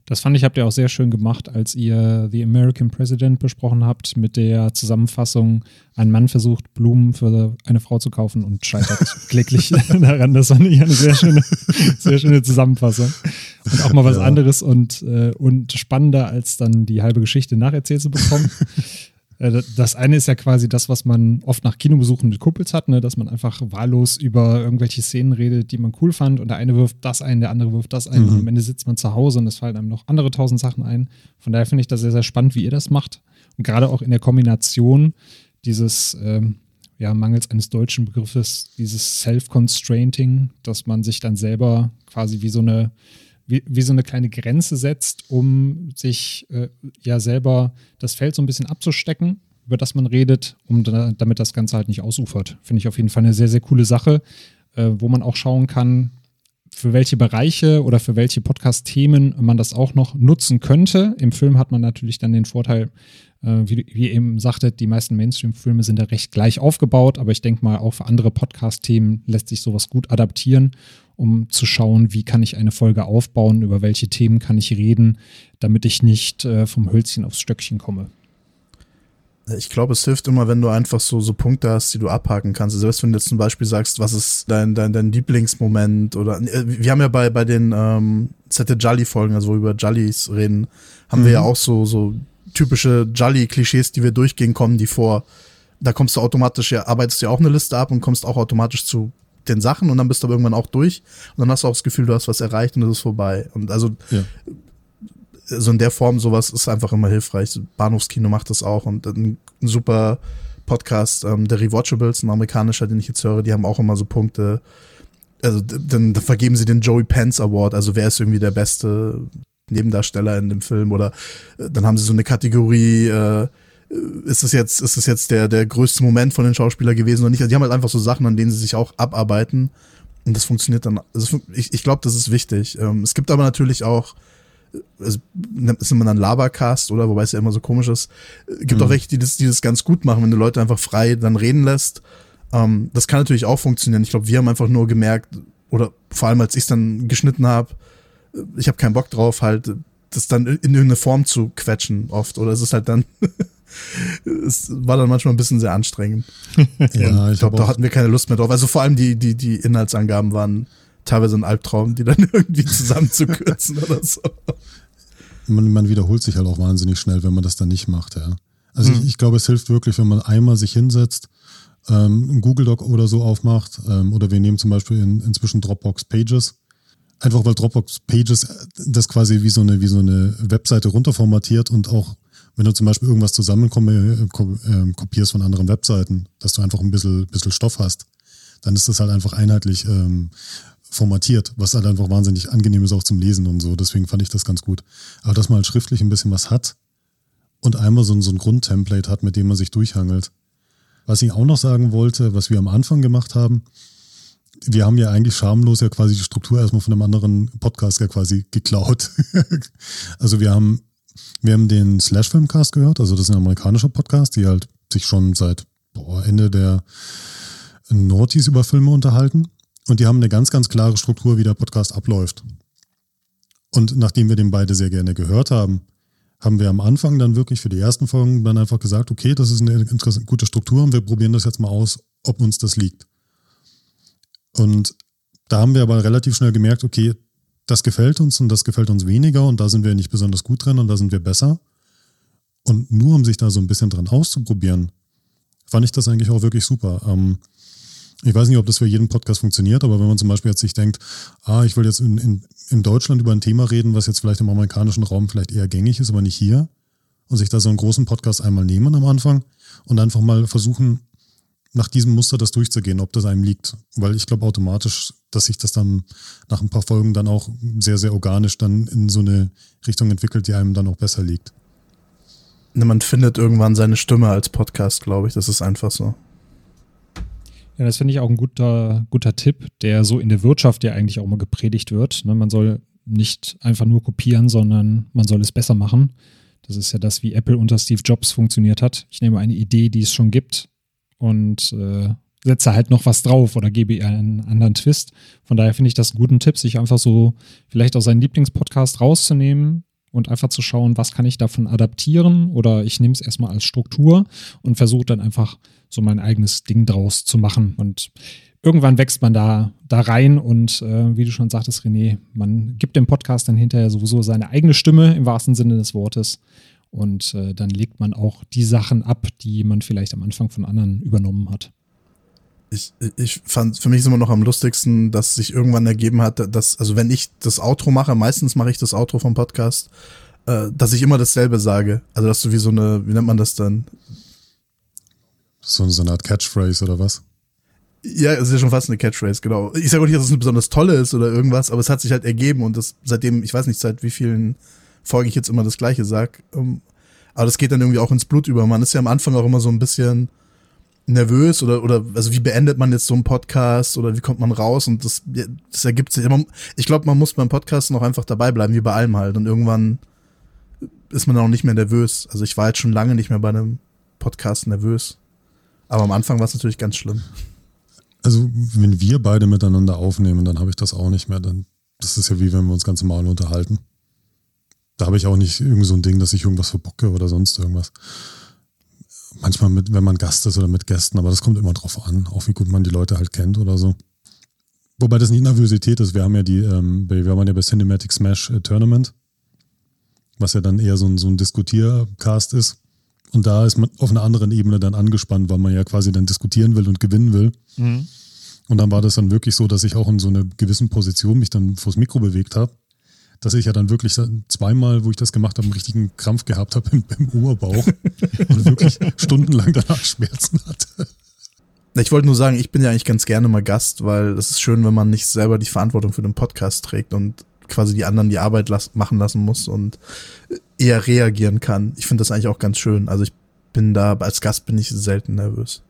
Das fand ich, habt ihr auch sehr schön gemacht, als ihr The American President besprochen habt, mit der Zusammenfassung, ein Mann versucht, Blumen für eine Frau zu kaufen und scheitert kläglich daran. Das fand ich eine sehr schöne, sehr schöne Zusammenfassung. Und auch mal was ja. anderes und, äh, und spannender, als dann die halbe Geschichte nacherzählt zu bekommen. Äh, das eine ist ja quasi das, was man oft nach Kinobesuchen mit Kumpels hat, ne? dass man einfach wahllos über irgendwelche Szenen redet, die man cool fand und der eine wirft das ein, der andere wirft das ein mhm. und am Ende sitzt man zu Hause und es fallen einem noch andere tausend Sachen ein. Von daher finde ich das sehr, sehr spannend, wie ihr das macht. Und gerade auch in der Kombination dieses, ähm, ja, mangels eines deutschen Begriffes, dieses Self-Constrainting, dass man sich dann selber quasi wie so eine wie, wie so eine kleine Grenze setzt, um sich äh, ja selber das Feld so ein bisschen abzustecken, über das man redet, um da, damit das Ganze halt nicht ausufert. Finde ich auf jeden Fall eine sehr, sehr coole Sache, äh, wo man auch schauen kann, für welche Bereiche oder für welche Podcast-Themen man das auch noch nutzen könnte. Im Film hat man natürlich dann den Vorteil, äh, wie, wie eben sagtet, die meisten Mainstream-Filme sind ja recht gleich aufgebaut, aber ich denke mal, auch für andere Podcast-Themen lässt sich sowas gut adaptieren um zu schauen, wie kann ich eine Folge aufbauen, über welche Themen kann ich reden, damit ich nicht äh, vom Hölzchen aufs Stöckchen komme. Ich glaube, es hilft immer, wenn du einfach so, so Punkte hast, die du abhaken kannst. Also selbst wenn du jetzt zum Beispiel sagst, was ist dein, dein, dein Lieblingsmoment oder äh, wir haben ja bei, bei den ähm, Zette Jolly-Folgen, also wo wir über Jollies reden, haben mhm. wir ja auch so, so typische Jolly-Klischees, die wir durchgehen, kommen die vor. Da kommst du automatisch, ja, arbeitest du ja auch eine Liste ab und kommst auch automatisch zu den Sachen und dann bist du aber irgendwann auch durch und dann hast du auch das Gefühl, du hast was erreicht und es ist vorbei. Und also ja. so in der Form sowas ist einfach immer hilfreich. Bahnhofskino macht das auch und ein, super Podcast, ähm, der Rewatchables, ein amerikanischer, den ich jetzt höre, die haben auch immer so Punkte. Also dann, dann vergeben sie den Joey Pence Award, also wer ist irgendwie der beste Nebendarsteller in dem Film oder äh, dann haben sie so eine Kategorie äh, ist es jetzt, ist es jetzt der, der größte Moment von den Schauspielern gewesen oder nicht? Also die haben halt einfach so Sachen, an denen sie sich auch abarbeiten. Und das funktioniert dann. Also ich ich glaube, das ist wichtig. Ähm, es gibt aber natürlich auch, also, ist immer ein Labercast, oder? Wobei es ja immer so komisch ist. Es gibt mhm. auch welche, die das, die das ganz gut machen, wenn du Leute einfach frei dann reden lässt. Ähm, das kann natürlich auch funktionieren. Ich glaube, wir haben einfach nur gemerkt, oder vor allem als ich es dann geschnitten habe, ich habe keinen Bock drauf, halt das dann in irgendeine Form zu quetschen oft. Oder es ist halt dann es war dann manchmal ein bisschen sehr anstrengend. ja, ich glaube, da hatten wir keine Lust mehr drauf. Also vor allem die, die, die Inhaltsangaben waren teilweise ein Albtraum, die dann irgendwie zusammenzukürzen oder so. Man, man, wiederholt sich halt auch wahnsinnig schnell, wenn man das dann nicht macht, ja. Also hm. ich, ich, glaube, es hilft wirklich, wenn man einmal sich hinsetzt, ähm, ein Google Doc oder so aufmacht, ähm, oder wir nehmen zum Beispiel in, inzwischen Dropbox Pages. Einfach weil Dropbox Pages das quasi wie so eine, wie so eine Webseite runterformatiert und auch wenn du zum Beispiel irgendwas zusammen äh, ähm, von anderen Webseiten, dass du einfach ein bisschen, bisschen Stoff hast, dann ist das halt einfach einheitlich ähm, formatiert, was halt einfach wahnsinnig angenehm ist auch zum Lesen und so. Deswegen fand ich das ganz gut. Aber dass man halt schriftlich ein bisschen was hat und einmal so, so ein Grundtemplate hat, mit dem man sich durchhangelt. Was ich auch noch sagen wollte, was wir am Anfang gemacht haben, wir haben ja eigentlich schamlos ja quasi die Struktur erstmal von einem anderen Podcast ja quasi geklaut. also wir haben wir haben den Slash Filmcast gehört, also das ist ein amerikanischer Podcast, die halt sich schon seit boah, Ende der Naughties über Filme unterhalten. Und die haben eine ganz, ganz klare Struktur, wie der Podcast abläuft. Und nachdem wir den beide sehr gerne gehört haben, haben wir am Anfang dann wirklich für die ersten Folgen dann einfach gesagt, okay, das ist eine gute Struktur und wir probieren das jetzt mal aus, ob uns das liegt. Und da haben wir aber relativ schnell gemerkt, okay, das gefällt uns und das gefällt uns weniger und da sind wir nicht besonders gut drin und da sind wir besser. Und nur um sich da so ein bisschen dran auszuprobieren, fand ich das eigentlich auch wirklich super. Ähm, ich weiß nicht, ob das für jeden Podcast funktioniert, aber wenn man zum Beispiel jetzt sich denkt, ah, ich will jetzt in, in, in Deutschland über ein Thema reden, was jetzt vielleicht im amerikanischen Raum vielleicht eher gängig ist, aber nicht hier, und sich da so einen großen Podcast einmal nehmen am Anfang und einfach mal versuchen, nach diesem Muster das durchzugehen, ob das einem liegt. Weil ich glaube automatisch, dass sich das dann nach ein paar Folgen dann auch sehr, sehr organisch dann in so eine Richtung entwickelt, die einem dann auch besser liegt. Ne, man findet irgendwann seine Stimme als Podcast, glaube ich. Das ist einfach so. Ja, das finde ich auch ein guter, guter Tipp, der so in der Wirtschaft ja eigentlich auch mal gepredigt wird. Ne, man soll nicht einfach nur kopieren, sondern man soll es besser machen. Das ist ja das, wie Apple unter Steve Jobs funktioniert hat. Ich nehme eine Idee, die es schon gibt, und äh, setze halt noch was drauf oder gebe ihr einen anderen Twist. Von daher finde ich das einen guten Tipp, sich einfach so vielleicht aus seinem Lieblingspodcast rauszunehmen und einfach zu schauen, was kann ich davon adaptieren oder ich nehme es erstmal als Struktur und versuche dann einfach so mein eigenes Ding draus zu machen. Und irgendwann wächst man da, da rein und äh, wie du schon sagtest, René, man gibt dem Podcast dann hinterher sowieso seine eigene Stimme im wahrsten Sinne des Wortes. Und äh, dann legt man auch die Sachen ab, die man vielleicht am Anfang von anderen übernommen hat. Ich, ich fand, für mich ist immer noch am lustigsten, dass sich irgendwann ergeben hat, dass, also wenn ich das Outro mache, meistens mache ich das Outro vom Podcast, äh, dass ich immer dasselbe sage. Also, dass du wie so eine, wie nennt man das dann? So, so eine Art Catchphrase oder was? Ja, es ist ja schon fast eine Catchphrase, genau. Ich sage auch nicht, dass es eine besonders tolle ist oder irgendwas, aber es hat sich halt ergeben und das seitdem, ich weiß nicht, seit wie vielen Folgen ich jetzt immer das Gleiche sag. Ähm, aber das geht dann irgendwie auch ins Blut über. Man ist ja am Anfang auch immer so ein bisschen nervös oder, oder, also wie beendet man jetzt so einen Podcast oder wie kommt man raus und das, das ergibt sich immer. Ich glaube, man muss beim Podcast noch einfach dabei bleiben, wie bei allem halt und irgendwann ist man auch nicht mehr nervös. Also ich war jetzt schon lange nicht mehr bei einem Podcast nervös. Aber am Anfang war es natürlich ganz schlimm. Also, wenn wir beide miteinander aufnehmen, dann habe ich das auch nicht mehr. Dann, das ist ja wie wenn wir uns ganz normal unterhalten. Da habe ich auch nicht irgend so ein Ding, dass ich irgendwas verbocke oder sonst irgendwas. Manchmal mit, wenn man Gast ist oder mit Gästen, aber das kommt immer drauf an, auch wie gut man die Leute halt kennt oder so. Wobei das nicht Nervosität ist. Wir haben ja die, ähm, wir waren ja bei Cinematic Smash äh, Tournament, was ja dann eher so ein, so ein Diskutiercast ist. Und da ist man auf einer anderen Ebene dann angespannt, weil man ja quasi dann diskutieren will und gewinnen will. Mhm. Und dann war das dann wirklich so, dass ich auch in so einer gewissen Position mich dann vors Mikro bewegt habe. Dass ich ja dann wirklich zweimal, wo ich das gemacht habe, einen richtigen Krampf gehabt habe im, im Oberbauch und wirklich stundenlang danach Schmerzen hatte. Ich wollte nur sagen, ich bin ja eigentlich ganz gerne mal Gast, weil es ist schön, wenn man nicht selber die Verantwortung für den Podcast trägt und quasi die anderen die Arbeit las machen lassen muss und eher reagieren kann. Ich finde das eigentlich auch ganz schön. Also ich bin da, als Gast bin ich selten nervös.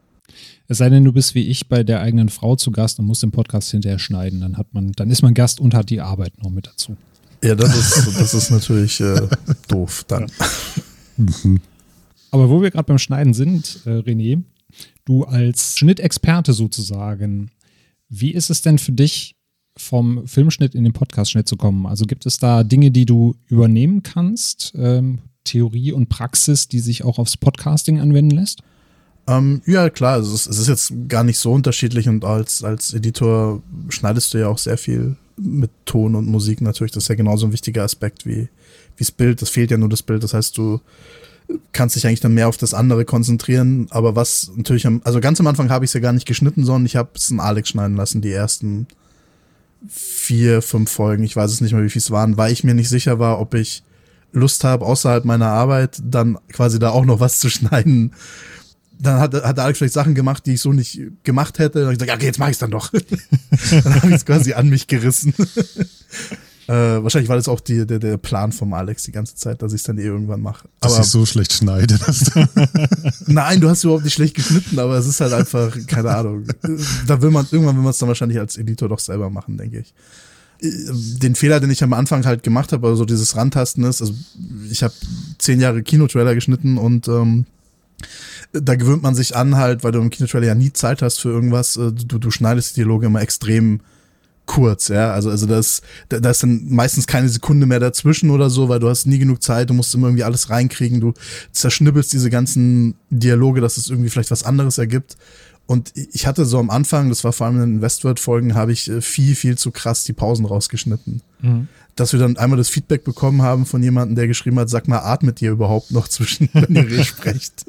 Es sei denn, du bist wie ich bei der eigenen Frau zu Gast und musst den Podcast hinterher schneiden. Dann hat man, dann ist man Gast und hat die Arbeit noch mit dazu. Ja, das ist, das ist natürlich äh, doof dann. Aber wo wir gerade beim Schneiden sind, äh, René, du als Schnittexperte sozusagen, wie ist es denn für dich, vom Filmschnitt in den Podcastschnitt zu kommen? Also gibt es da Dinge, die du übernehmen kannst, ähm, Theorie und Praxis, die sich auch aufs Podcasting anwenden lässt? Ähm, ja, klar, es, es, ist jetzt gar nicht so unterschiedlich und als, als Editor schneidest du ja auch sehr viel mit Ton und Musik natürlich. Das ist ja genauso ein wichtiger Aspekt wie, wie das Bild. Das fehlt ja nur das Bild. Das heißt, du kannst dich eigentlich dann mehr auf das andere konzentrieren. Aber was natürlich, am, also ganz am Anfang habe ich es ja gar nicht geschnitten, sondern ich habe es in Alex schneiden lassen, die ersten vier, fünf Folgen, ich weiß es nicht mehr, wie viel es waren, weil ich mir nicht sicher war, ob ich Lust habe, außerhalb meiner Arbeit dann quasi da auch noch was zu schneiden. Dann hat, hat Alex vielleicht Sachen gemacht, die ich so nicht gemacht hätte. Dann habe ich gesagt, okay, jetzt mach ich's dann doch. dann habe ich es quasi an mich gerissen. Äh, wahrscheinlich war das auch die, der, der Plan vom Alex die ganze Zeit, dass ich es dann eh irgendwann mache. Dass ich so schlecht schneide. Nein, du hast überhaupt nicht schlecht geschnitten, aber es ist halt einfach, keine Ahnung. Da will man, irgendwann will man es dann wahrscheinlich als Editor doch selber machen, denke ich. Den Fehler, den ich am Anfang halt gemacht habe, also dieses Rantasten ist, also ich habe zehn Jahre Kinotrailer geschnitten und ähm, da gewöhnt man sich an halt, weil du im Kinotrailer ja nie Zeit hast für irgendwas, äh, du, du schneidest die Dialoge immer extrem kurz, ja. Also, also das, da, da ist dann meistens keine Sekunde mehr dazwischen oder so, weil du hast nie genug Zeit, du musst immer irgendwie alles reinkriegen, du zerschnibbelst diese ganzen Dialoge, dass es irgendwie vielleicht was anderes ergibt. Und ich hatte so am Anfang, das war vor allem in den Westworld-Folgen, habe ich äh, viel, viel zu krass die Pausen rausgeschnitten. Mhm. Dass wir dann einmal das Feedback bekommen haben von jemandem, der geschrieben hat, sag mal, atmet ihr überhaupt noch zwischen, wenn ihr sprecht?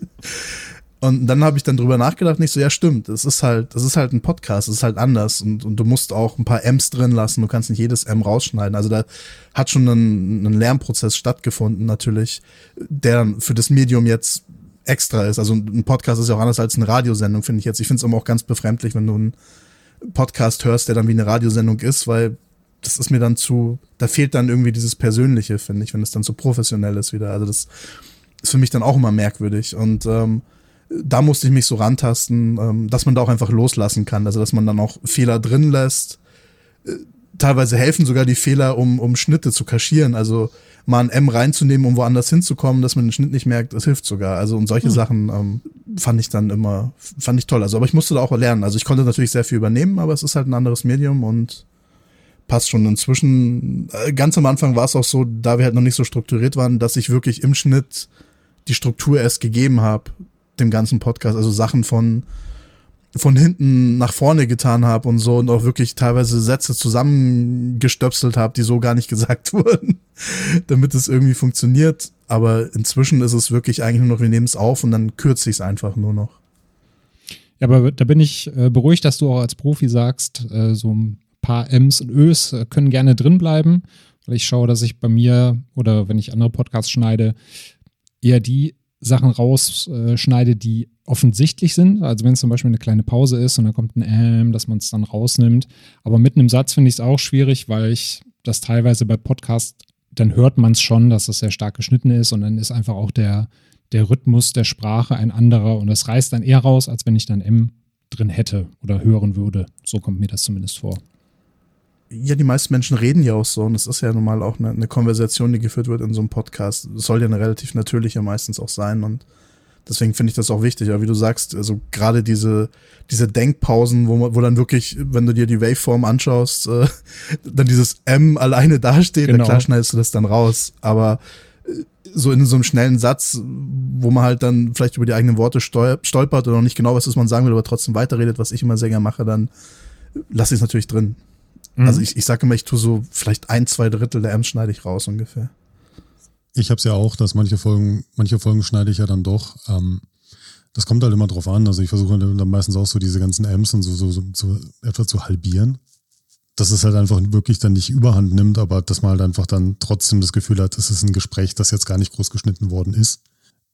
Und dann habe ich dann drüber nachgedacht, nicht so, ja, stimmt, es ist halt, das ist halt ein Podcast, es ist halt anders und, und du musst auch ein paar M's drin lassen, du kannst nicht jedes M rausschneiden. Also da hat schon ein, ein Lernprozess stattgefunden, natürlich, der dann für das Medium jetzt extra ist. Also ein Podcast ist ja auch anders als eine Radiosendung, finde ich jetzt. Ich finde es immer auch ganz befremdlich, wenn du einen Podcast hörst, der dann wie eine Radiosendung ist, weil das ist mir dann zu, da fehlt dann irgendwie dieses Persönliche, finde ich, wenn es dann zu professionell ist wieder. Also das ist für mich dann auch immer merkwürdig. Und ähm, da musste ich mich so rantasten, ähm, dass man da auch einfach loslassen kann, also dass man dann auch Fehler drin lässt. Äh, teilweise helfen sogar die Fehler, um, um Schnitte zu kaschieren, also mal ein M reinzunehmen, um woanders hinzukommen, dass man den Schnitt nicht merkt, das hilft sogar. Also und solche hm. Sachen ähm, fand ich dann immer, fand ich toll. Also, aber ich musste da auch lernen. Also ich konnte natürlich sehr viel übernehmen, aber es ist halt ein anderes Medium und passt schon inzwischen. Äh, ganz am Anfang war es auch so, da wir halt noch nicht so strukturiert waren, dass ich wirklich im Schnitt die Struktur erst gegeben habe, dem ganzen Podcast. Also Sachen von von hinten nach vorne getan habe und so und auch wirklich teilweise Sätze zusammengestöpselt habe, die so gar nicht gesagt wurden, damit es irgendwie funktioniert. Aber inzwischen ist es wirklich eigentlich nur noch, wir nehmen es auf und dann kürze ich es einfach nur noch. Ja, aber da bin ich äh, beruhigt, dass du auch als Profi sagst, äh, so ein paar M's und Ös äh, können gerne drin bleiben, weil ich schaue, dass ich bei mir oder wenn ich andere Podcasts schneide, eher die Sachen rausschneide, die offensichtlich sind. Also wenn es zum Beispiel eine kleine Pause ist und dann kommt ein Ähm, dass man es dann rausnimmt. Aber mitten im Satz finde ich es auch schwierig, weil ich das teilweise bei Podcasts, dann hört man es schon, dass das sehr stark geschnitten ist und dann ist einfach auch der, der Rhythmus der Sprache ein anderer und das reißt dann eher raus, als wenn ich dann M drin hätte oder hören würde. So kommt mir das zumindest vor ja, die meisten Menschen reden ja auch so und es ist ja normal auch eine, eine, Konversation, die geführt wird in so einem Podcast. Das soll ja eine relativ natürliche meistens auch sein und deswegen finde ich das auch wichtig. Aber wie du sagst, also gerade diese, diese Denkpausen, wo, wo dann wirklich, wenn du dir die Waveform anschaust, äh, dann dieses M alleine dasteht, genau. dann klar schneidest du das dann raus. Aber äh, so in so einem schnellen Satz, wo man halt dann vielleicht über die eigenen Worte stolpert oder noch nicht genau weiß, was man sagen will, aber trotzdem weiterredet, was ich immer sehr gerne mache, dann lasse ich es natürlich drin. Mhm. Also ich, ich sage immer, ich tue so vielleicht ein, zwei Drittel der M's schneide ich raus ungefähr. Ich habe es ja auch, dass manche Folgen, manche Folgen schneide ich ja dann doch. Ähm, das kommt halt immer drauf an. Also ich versuche dann meistens auch so diese ganzen M's und so, so, so, so etwa zu halbieren. Dass es halt einfach wirklich dann nicht überhand nimmt, aber dass man halt einfach dann trotzdem das Gefühl hat, es ist ein Gespräch, das jetzt gar nicht groß geschnitten worden ist.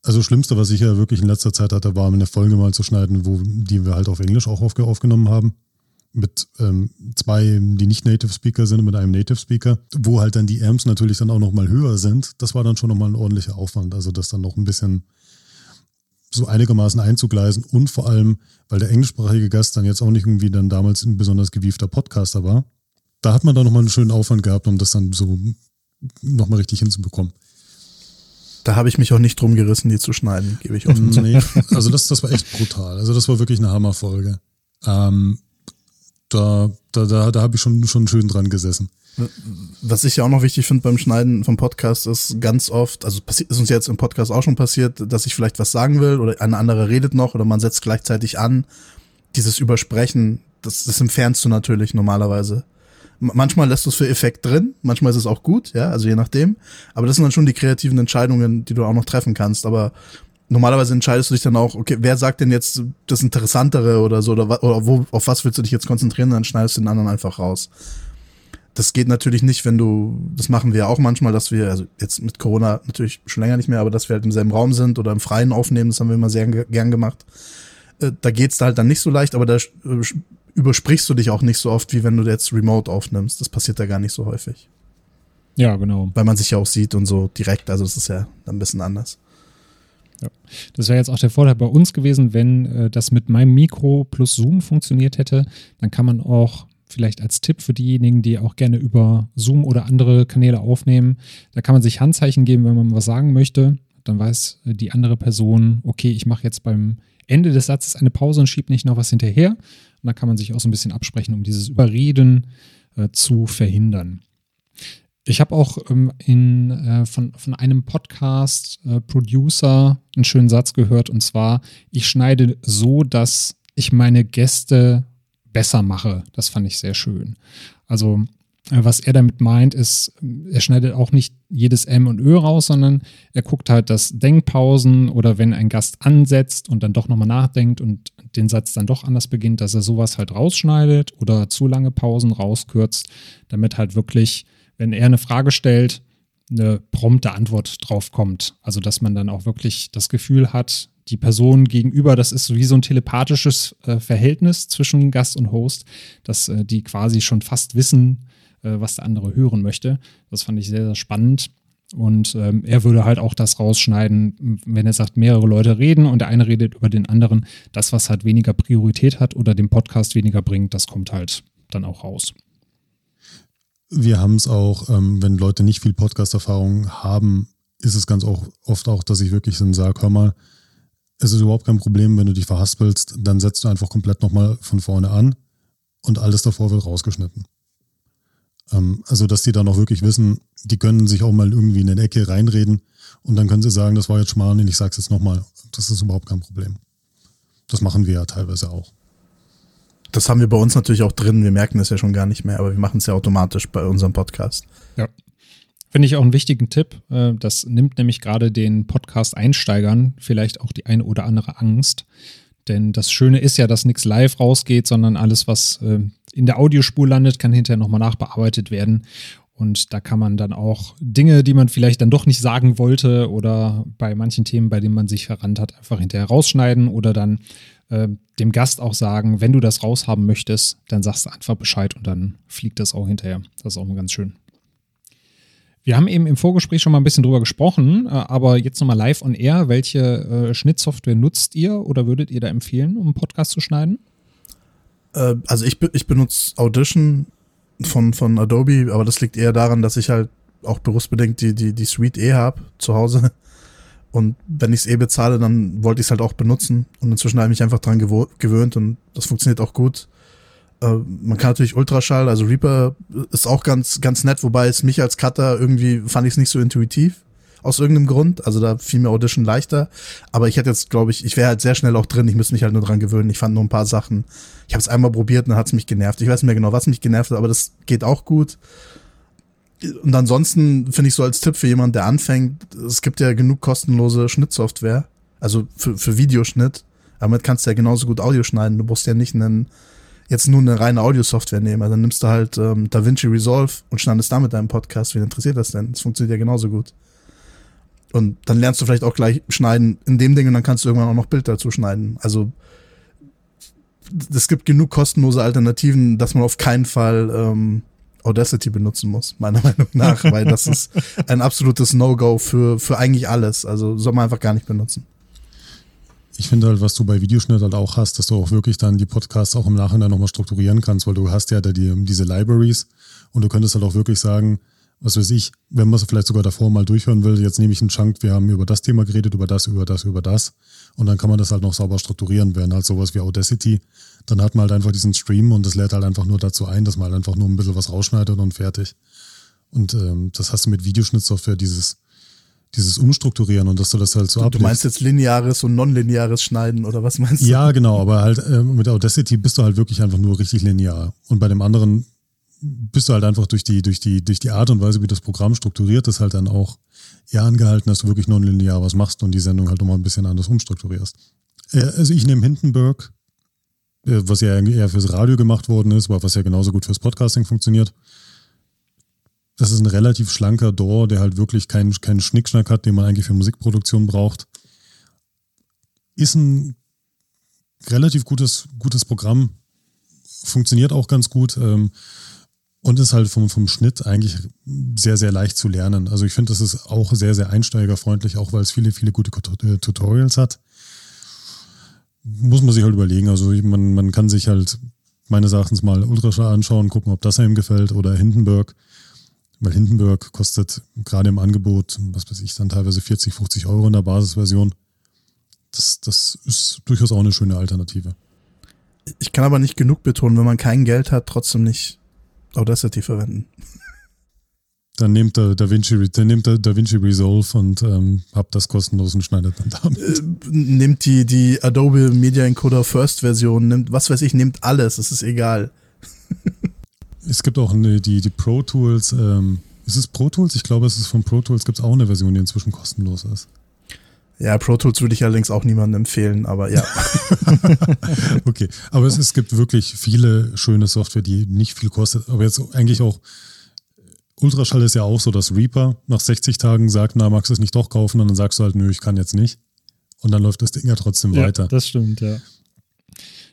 Also das Schlimmste, was ich ja wirklich in letzter Zeit hatte, war eine Folge mal zu schneiden, wo die wir halt auf Englisch auch aufgenommen haben mit ähm, zwei, die nicht Native Speaker sind und mit einem Native Speaker, wo halt dann die Amps natürlich dann auch nochmal höher sind. Das war dann schon nochmal ein ordentlicher Aufwand. Also das dann noch ein bisschen so einigermaßen einzugleisen und vor allem, weil der englischsprachige Gast dann jetzt auch nicht irgendwie dann damals ein besonders gewiefter Podcaster war, da hat man dann nochmal einen schönen Aufwand gehabt, um das dann so nochmal richtig hinzubekommen. Da habe ich mich auch nicht drum gerissen, die zu schneiden, gebe ich offen zu. Nee, also das, das war echt brutal. Also das war wirklich eine Hammerfolge. Ähm, da, da, da, da habe ich schon, schon schön dran gesessen. Was ich ja auch noch wichtig finde beim Schneiden vom Podcast ist ganz oft, also passiert ist uns jetzt im Podcast auch schon passiert, dass ich vielleicht was sagen will oder eine andere redet noch oder man setzt gleichzeitig an. Dieses Übersprechen, das, das entfernst du natürlich normalerweise. Manchmal lässt du es für Effekt drin, manchmal ist es auch gut, ja, also je nachdem. Aber das sind dann schon die kreativen Entscheidungen, die du auch noch treffen kannst. Aber normalerweise entscheidest du dich dann auch, okay, wer sagt denn jetzt das Interessantere oder so, oder, oder wo, auf was willst du dich jetzt konzentrieren, dann schneidest du den anderen einfach raus. Das geht natürlich nicht, wenn du, das machen wir auch manchmal, dass wir, also jetzt mit Corona natürlich schon länger nicht mehr, aber dass wir halt im selben Raum sind oder im Freien aufnehmen, das haben wir immer sehr gern gemacht. Äh, da geht's da halt dann nicht so leicht, aber da äh, übersprichst du dich auch nicht so oft, wie wenn du jetzt remote aufnimmst. Das passiert da gar nicht so häufig. Ja, genau. Weil man sich ja auch sieht und so direkt, also es ist ja dann ein bisschen anders. Ja. Das wäre jetzt auch der Vorteil bei uns gewesen, wenn äh, das mit meinem Mikro plus Zoom funktioniert hätte. Dann kann man auch vielleicht als Tipp für diejenigen, die auch gerne über Zoom oder andere Kanäle aufnehmen, da kann man sich Handzeichen geben, wenn man was sagen möchte. Dann weiß äh, die andere Person, okay, ich mache jetzt beim Ende des Satzes eine Pause und schiebe nicht noch was hinterher. Und da kann man sich auch so ein bisschen absprechen, um dieses Überreden äh, zu verhindern. Ich habe auch ähm, in, äh, von, von einem Podcast-Producer äh, einen schönen Satz gehört und zwar, ich schneide so, dass ich meine Gäste besser mache. Das fand ich sehr schön. Also äh, was er damit meint, ist, er schneidet auch nicht jedes M und Ö raus, sondern er guckt halt, dass Denkpausen oder wenn ein Gast ansetzt und dann doch nochmal nachdenkt und den Satz dann doch anders beginnt, dass er sowas halt rausschneidet oder zu lange Pausen rauskürzt, damit halt wirklich wenn er eine Frage stellt, eine prompte Antwort drauf kommt. Also, dass man dann auch wirklich das Gefühl hat, die Person gegenüber, das ist wie so ein telepathisches äh, Verhältnis zwischen Gast und Host, dass äh, die quasi schon fast wissen, äh, was der andere hören möchte. Das fand ich sehr, sehr spannend. Und ähm, er würde halt auch das rausschneiden, wenn er sagt, mehrere Leute reden und der eine redet über den anderen. Das, was halt weniger Priorität hat oder dem Podcast weniger bringt, das kommt halt dann auch raus. Wir haben es auch, ähm, wenn Leute nicht viel Podcast-Erfahrung haben, ist es ganz auch, oft auch, dass ich wirklich so sage, hör mal, es ist überhaupt kein Problem, wenn du dich verhaspelst, dann setzt du einfach komplett nochmal von vorne an und alles davor wird rausgeschnitten. Ähm, also, dass die dann auch wirklich wissen, die können sich auch mal irgendwie in eine Ecke reinreden und dann können sie sagen, das war jetzt Schmarrn und ich sag's jetzt nochmal. Das ist überhaupt kein Problem. Das machen wir ja teilweise auch. Das haben wir bei uns natürlich auch drin. Wir merken das ja schon gar nicht mehr, aber wir machen es ja automatisch bei unserem Podcast. Ja. Finde ich auch einen wichtigen Tipp. Äh, das nimmt nämlich gerade den Podcast-Einsteigern vielleicht auch die eine oder andere Angst. Denn das Schöne ist ja, dass nichts live rausgeht, sondern alles, was äh, in der Audiospur landet, kann hinterher nochmal nachbearbeitet werden. Und da kann man dann auch Dinge, die man vielleicht dann doch nicht sagen wollte oder bei manchen Themen, bei denen man sich verrannt hat, einfach hinterher rausschneiden oder dann äh, dem Gast auch sagen, wenn du das raushaben möchtest, dann sagst du einfach Bescheid und dann fliegt das auch hinterher. Das ist auch mal ganz schön. Wir haben eben im Vorgespräch schon mal ein bisschen drüber gesprochen, äh, aber jetzt nochmal live on air. Welche äh, Schnittsoftware nutzt ihr oder würdet ihr da empfehlen, um einen Podcast zu schneiden? Äh, also ich, ich benutze Audition von, von Adobe, aber das liegt eher daran, dass ich halt auch berufsbedingt die, die, die Suite eh habe zu Hause. Und wenn ich es eh bezahle, dann wollte ich es halt auch benutzen. Und inzwischen habe ich mich einfach dran gewöhnt und das funktioniert auch gut. Äh, man kann natürlich Ultraschall, also Reaper ist auch ganz, ganz nett, wobei es mich als Cutter irgendwie fand ich es nicht so intuitiv aus irgendeinem Grund. Also da fiel mir Audition leichter. Aber ich hätte jetzt, glaube ich, ich wäre halt sehr schnell auch drin. Ich müsste mich halt nur dran gewöhnen. Ich fand nur ein paar Sachen. Ich habe es einmal probiert und dann hat es mich genervt. Ich weiß nicht mehr genau, was mich genervt hat, aber das geht auch gut. Und ansonsten finde ich so als Tipp für jemanden, der anfängt, es gibt ja genug kostenlose Schnittsoftware, also für, für Videoschnitt. Damit kannst du ja genauso gut Audio schneiden. Du brauchst ja nicht einen, jetzt nur eine reine Audiosoftware nehmen. Also dann nimmst du halt ähm, DaVinci Resolve und schneidest damit deinen Podcast. Wen interessiert das denn? Das funktioniert ja genauso gut. Und dann lernst du vielleicht auch gleich schneiden in dem Ding und dann kannst du irgendwann auch noch Bild dazu schneiden. Also es gibt genug kostenlose Alternativen, dass man auf keinen Fall ähm, Audacity benutzen muss, meiner Meinung nach, weil das ist ein absolutes No-Go für, für eigentlich alles. Also soll man einfach gar nicht benutzen. Ich finde halt, was du bei Videoschnitt halt auch hast, dass du auch wirklich dann die Podcasts auch im Nachhinein nochmal strukturieren kannst, weil du hast ja da die, diese Libraries und du könntest halt auch wirklich sagen, was weiß ich, wenn man es vielleicht sogar davor mal durchhören will, jetzt nehme ich einen Chunk, wir haben über das Thema geredet, über das, über das, über das. Und dann kann man das halt noch sauber strukturieren, während halt sowas wie Audacity, dann hat man halt einfach diesen Stream und das lädt halt einfach nur dazu ein, dass man halt einfach nur ein bisschen was rausschneidet und fertig. Und ähm, das hast du mit Videoschnittsoftware, dieses, dieses Umstrukturieren und dass du das halt so ablegst. Du meinst jetzt lineares und nonlineares Schneiden oder was meinst du? Ja, genau, aber halt äh, mit Audacity bist du halt wirklich einfach nur richtig linear. Und bei dem anderen bist du halt einfach durch die, durch die, durch die Art und Weise, wie das Programm strukturiert ist, halt dann auch eher angehalten, dass du wirklich nonlinear was machst und die Sendung halt nochmal ein bisschen anders umstrukturierst. Äh, also ich nehme Hindenburg, äh, was ja eher fürs Radio gemacht worden ist, aber was ja genauso gut fürs Podcasting funktioniert. Das ist ein relativ schlanker DAW, der halt wirklich keinen, keinen Schnickschnack hat, den man eigentlich für Musikproduktion braucht. Ist ein relativ gutes, gutes Programm. Funktioniert auch ganz gut. Ähm, und ist halt vom, vom Schnitt eigentlich sehr, sehr leicht zu lernen. Also ich finde, das ist auch sehr, sehr einsteigerfreundlich, auch weil es viele, viele gute äh, Tutorials hat. Muss man sich halt überlegen. Also man, man kann sich halt meines Erachtens mal Ultraschall anschauen, gucken, ob das einem gefällt oder Hindenburg. Weil Hindenburg kostet gerade im Angebot, was weiß ich, dann teilweise 40, 50 Euro in der Basisversion. Das, das ist durchaus auch eine schöne Alternative. Ich kann aber nicht genug betonen, wenn man kein Geld hat, trotzdem nicht Audacity verwenden. Dann nehmt der DaVinci, dann nehmt der DaVinci Resolve und ähm, habt das kostenlos und schneidet dann damit. Äh, nimmt die, die Adobe Media Encoder First Version, nimmt, was weiß ich, nimmt alles, es ist egal. es gibt auch eine, die, die Pro Tools, ähm, ist es Pro Tools? Ich glaube, es ist von Pro Tools, gibt es auch eine Version, die inzwischen kostenlos ist. Ja, Pro Tools würde ich allerdings auch niemandem empfehlen, aber ja. okay, aber es, es gibt wirklich viele schöne Software, die nicht viel kostet, aber jetzt eigentlich auch Ultraschall ist ja auch so, dass Reaper nach 60 Tagen sagt, na, magst du es nicht doch kaufen? Und dann sagst du halt, nö, ich kann jetzt nicht. Und dann läuft das Ding ja trotzdem ja, weiter. Das stimmt, ja.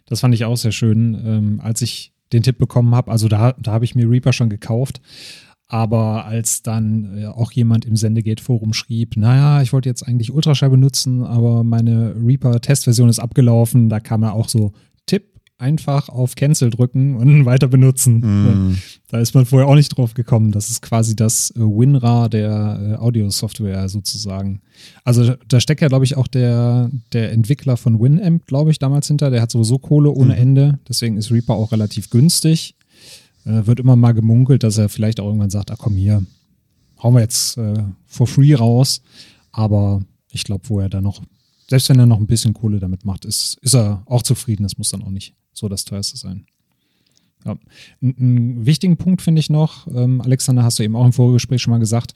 Das fand ich auch sehr schön, ähm, als ich den Tipp bekommen habe. Also da, da habe ich mir Reaper schon gekauft. Aber als dann äh, auch jemand im Sendegate-Forum schrieb, naja, ich wollte jetzt eigentlich Ultraschall benutzen, aber meine Reaper-Testversion ist abgelaufen, da kam er auch so, Tipp, einfach auf Cancel drücken und weiter benutzen. Mm. Da ist man vorher auch nicht drauf gekommen. Das ist quasi das äh, WinRAR der äh, Audio-Software sozusagen. Also da steckt ja, glaube ich, auch der, der Entwickler von Winamp, glaube ich, damals hinter. Der hat sowieso Kohle ohne mm. Ende. Deswegen ist Reaper auch relativ günstig. Äh, wird immer mal gemunkelt, dass er vielleicht auch irgendwann sagt, ach komm hier, hauen wir jetzt äh, for free raus. Aber ich glaube, wo er da noch, selbst wenn er noch ein bisschen Kohle damit macht, ist, ist er auch zufrieden. Das muss dann auch nicht so das teuerste sein. Ja. Einen wichtigen Punkt finde ich noch, ähm, Alexander, hast du eben auch im Vorgespräch schon mal gesagt,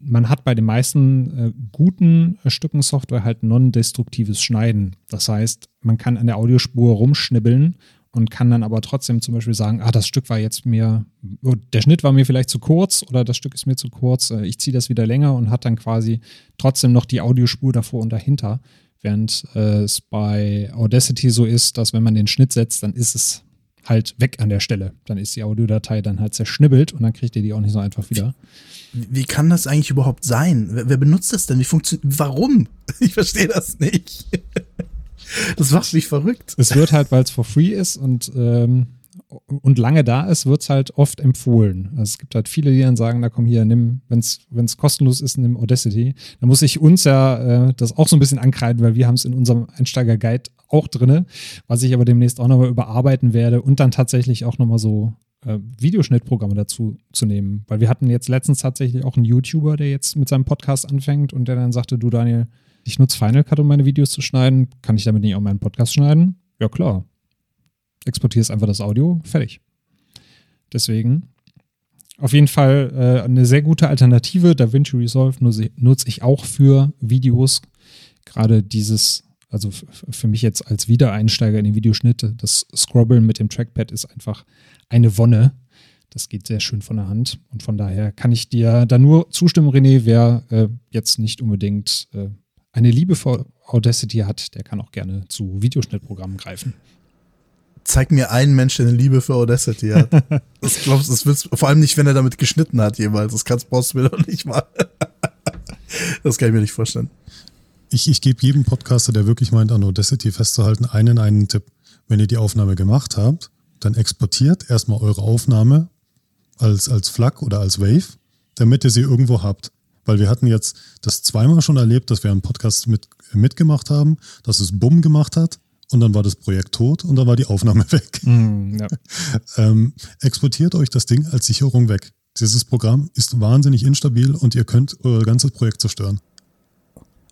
man hat bei den meisten äh, guten äh, Stücken Software halt non-destruktives Schneiden. Das heißt, man kann an der Audiospur rumschnibbeln und kann dann aber trotzdem zum Beispiel sagen, ah, das Stück war jetzt mir, oh, der Schnitt war mir vielleicht zu kurz oder das Stück ist mir zu kurz, äh, ich ziehe das wieder länger und hat dann quasi trotzdem noch die Audiospur davor und dahinter. Während äh, es bei Audacity so ist, dass wenn man den Schnitt setzt, dann ist es halt weg an der Stelle. Dann ist die Audiodatei dann halt zerschnibbelt und dann kriegt ihr die auch nicht so einfach wieder. Wie, kann das eigentlich überhaupt sein? Wer, wer benutzt das denn? Wie funktioniert, warum? Ich verstehe das nicht. Das macht mich verrückt. Es wird halt, weil es for free ist und, ähm, und lange da ist, wird es halt oft empfohlen. Also es gibt halt viele, die dann sagen, na komm hier, nimm, wenn es kostenlos ist, nimm Audacity. Da muss ich uns ja äh, das auch so ein bisschen ankreiden, weil wir haben es in unserem Einsteiger-Guide auch drin, was ich aber demnächst auch nochmal überarbeiten werde und dann tatsächlich auch nochmal so äh, Videoschnittprogramme dazu zu nehmen. Weil wir hatten jetzt letztens tatsächlich auch einen YouTuber, der jetzt mit seinem Podcast anfängt und der dann sagte, du Daniel, ich nutze Final Cut, um meine Videos zu schneiden. Kann ich damit nicht auch meinen Podcast schneiden? Ja, klar. Exportierst einfach das Audio, fertig. Deswegen auf jeden Fall äh, eine sehr gute Alternative. DaVinci Resolve nutze ich auch für Videos. Gerade dieses also für mich jetzt als Wiedereinsteiger in den Videoschnitt, das Scrobbeln mit dem Trackpad ist einfach eine Wonne. Das geht sehr schön von der Hand. Und von daher kann ich dir da nur zustimmen, René. Wer äh, jetzt nicht unbedingt äh, eine Liebe für Audacity hat, der kann auch gerne zu Videoschnittprogrammen greifen. Zeig mir einen Menschen, der eine Liebe für Audacity hat. das glaubst das willst vor allem nicht, wenn er damit geschnitten hat jemals. Das kannst, brauchst du mir doch nicht mal. das kann ich mir nicht vorstellen. Ich, ich gebe jedem Podcaster, der wirklich meint, an Audacity festzuhalten, einen einen Tipp. Wenn ihr die Aufnahme gemacht habt, dann exportiert erstmal eure Aufnahme als, als FLAC oder als Wave, damit ihr sie irgendwo habt. Weil wir hatten jetzt das zweimal schon erlebt, dass wir einen Podcast mit, mitgemacht haben, dass es Bumm gemacht hat und dann war das Projekt tot und dann war die Aufnahme weg. Mm, ja. ähm, exportiert euch das Ding als Sicherung weg. Dieses Programm ist wahnsinnig instabil und ihr könnt euer ganzes Projekt zerstören.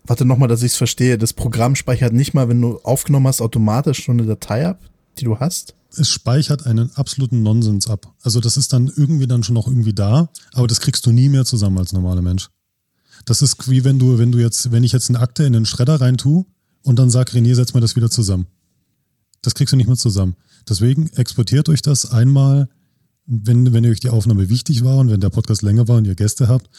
Warte nochmal, dass ich es verstehe. Das Programm speichert nicht mal, wenn du aufgenommen hast, automatisch schon eine Datei ab, die du hast? Es speichert einen absoluten Nonsens ab. Also das ist dann irgendwie dann schon noch irgendwie da, aber das kriegst du nie mehr zusammen als normaler Mensch. Das ist wie wenn du, wenn du jetzt, wenn ich jetzt eine Akte in den Schredder rein tue und dann sag René, setz mir das wieder zusammen. Das kriegst du nicht mehr zusammen. Deswegen exportiert euch das einmal, wenn, wenn euch die Aufnahme wichtig war und wenn der Podcast länger war und ihr Gäste habt,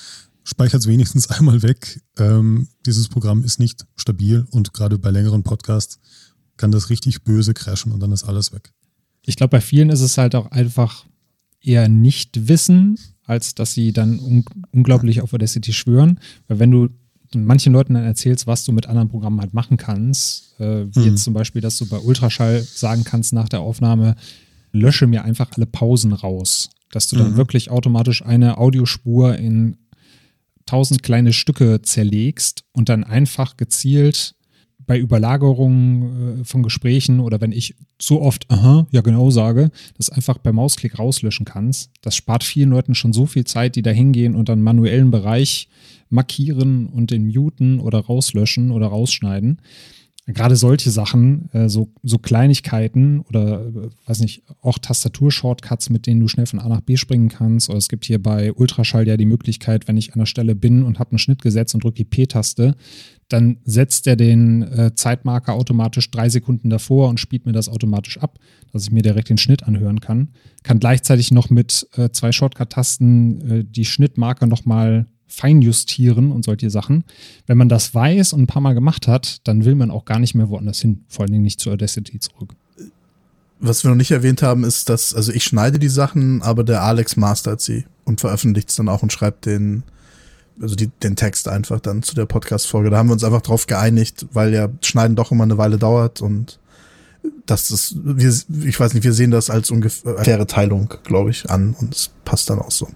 speichert es wenigstens einmal weg. Ähm, dieses Programm ist nicht stabil und gerade bei längeren Podcasts kann das richtig böse crashen und dann ist alles weg. Ich glaube, bei vielen ist es halt auch einfach eher nicht wissen, als dass sie dann un unglaublich auf Audacity schwören. Weil wenn du manchen Leuten dann erzählst, was du mit anderen Programmen halt machen kannst, äh, wie mhm. jetzt zum Beispiel, dass du bei Ultraschall sagen kannst nach der Aufnahme, lösche mir einfach alle Pausen raus. Dass du dann mhm. wirklich automatisch eine Audiospur in tausend kleine Stücke zerlegst und dann einfach gezielt bei Überlagerungen äh, von Gesprächen oder wenn ich so oft, aha, ja genau sage, das einfach per Mausklick rauslöschen kannst. Das spart vielen Leuten schon so viel Zeit, die da hingehen und dann manuellen Bereich markieren und den muten oder rauslöschen oder rausschneiden gerade solche Sachen, äh, so, so Kleinigkeiten oder, äh, weiß nicht, auch Tastaturshortcuts, mit denen du schnell von A nach B springen kannst. Oder es gibt hier bei Ultraschall ja die Möglichkeit, wenn ich an der Stelle bin und habe einen Schnitt gesetzt und drücke die P-Taste, dann setzt er den äh, Zeitmarker automatisch drei Sekunden davor und spielt mir das automatisch ab, dass ich mir direkt den Schnitt anhören kann. Kann gleichzeitig noch mit äh, zwei Shortcut-Tasten äh, die Schnittmarker nochmal feinjustieren und solche Sachen. Wenn man das weiß und ein paar Mal gemacht hat, dann will man auch gar nicht mehr woanders hin, vor allen Dingen nicht zu Audacity zurück. Was wir noch nicht erwähnt haben, ist, dass, also ich schneide die Sachen, aber der Alex mastert sie und veröffentlicht es dann auch und schreibt den, also die, den Text einfach dann zu der Podcast-Folge. Da haben wir uns einfach drauf geeinigt, weil ja Schneiden doch immer eine Weile dauert und das ist, wir, ich weiß nicht, wir sehen das als ungefähre Teilung, glaube ich, an und es passt dann auch so.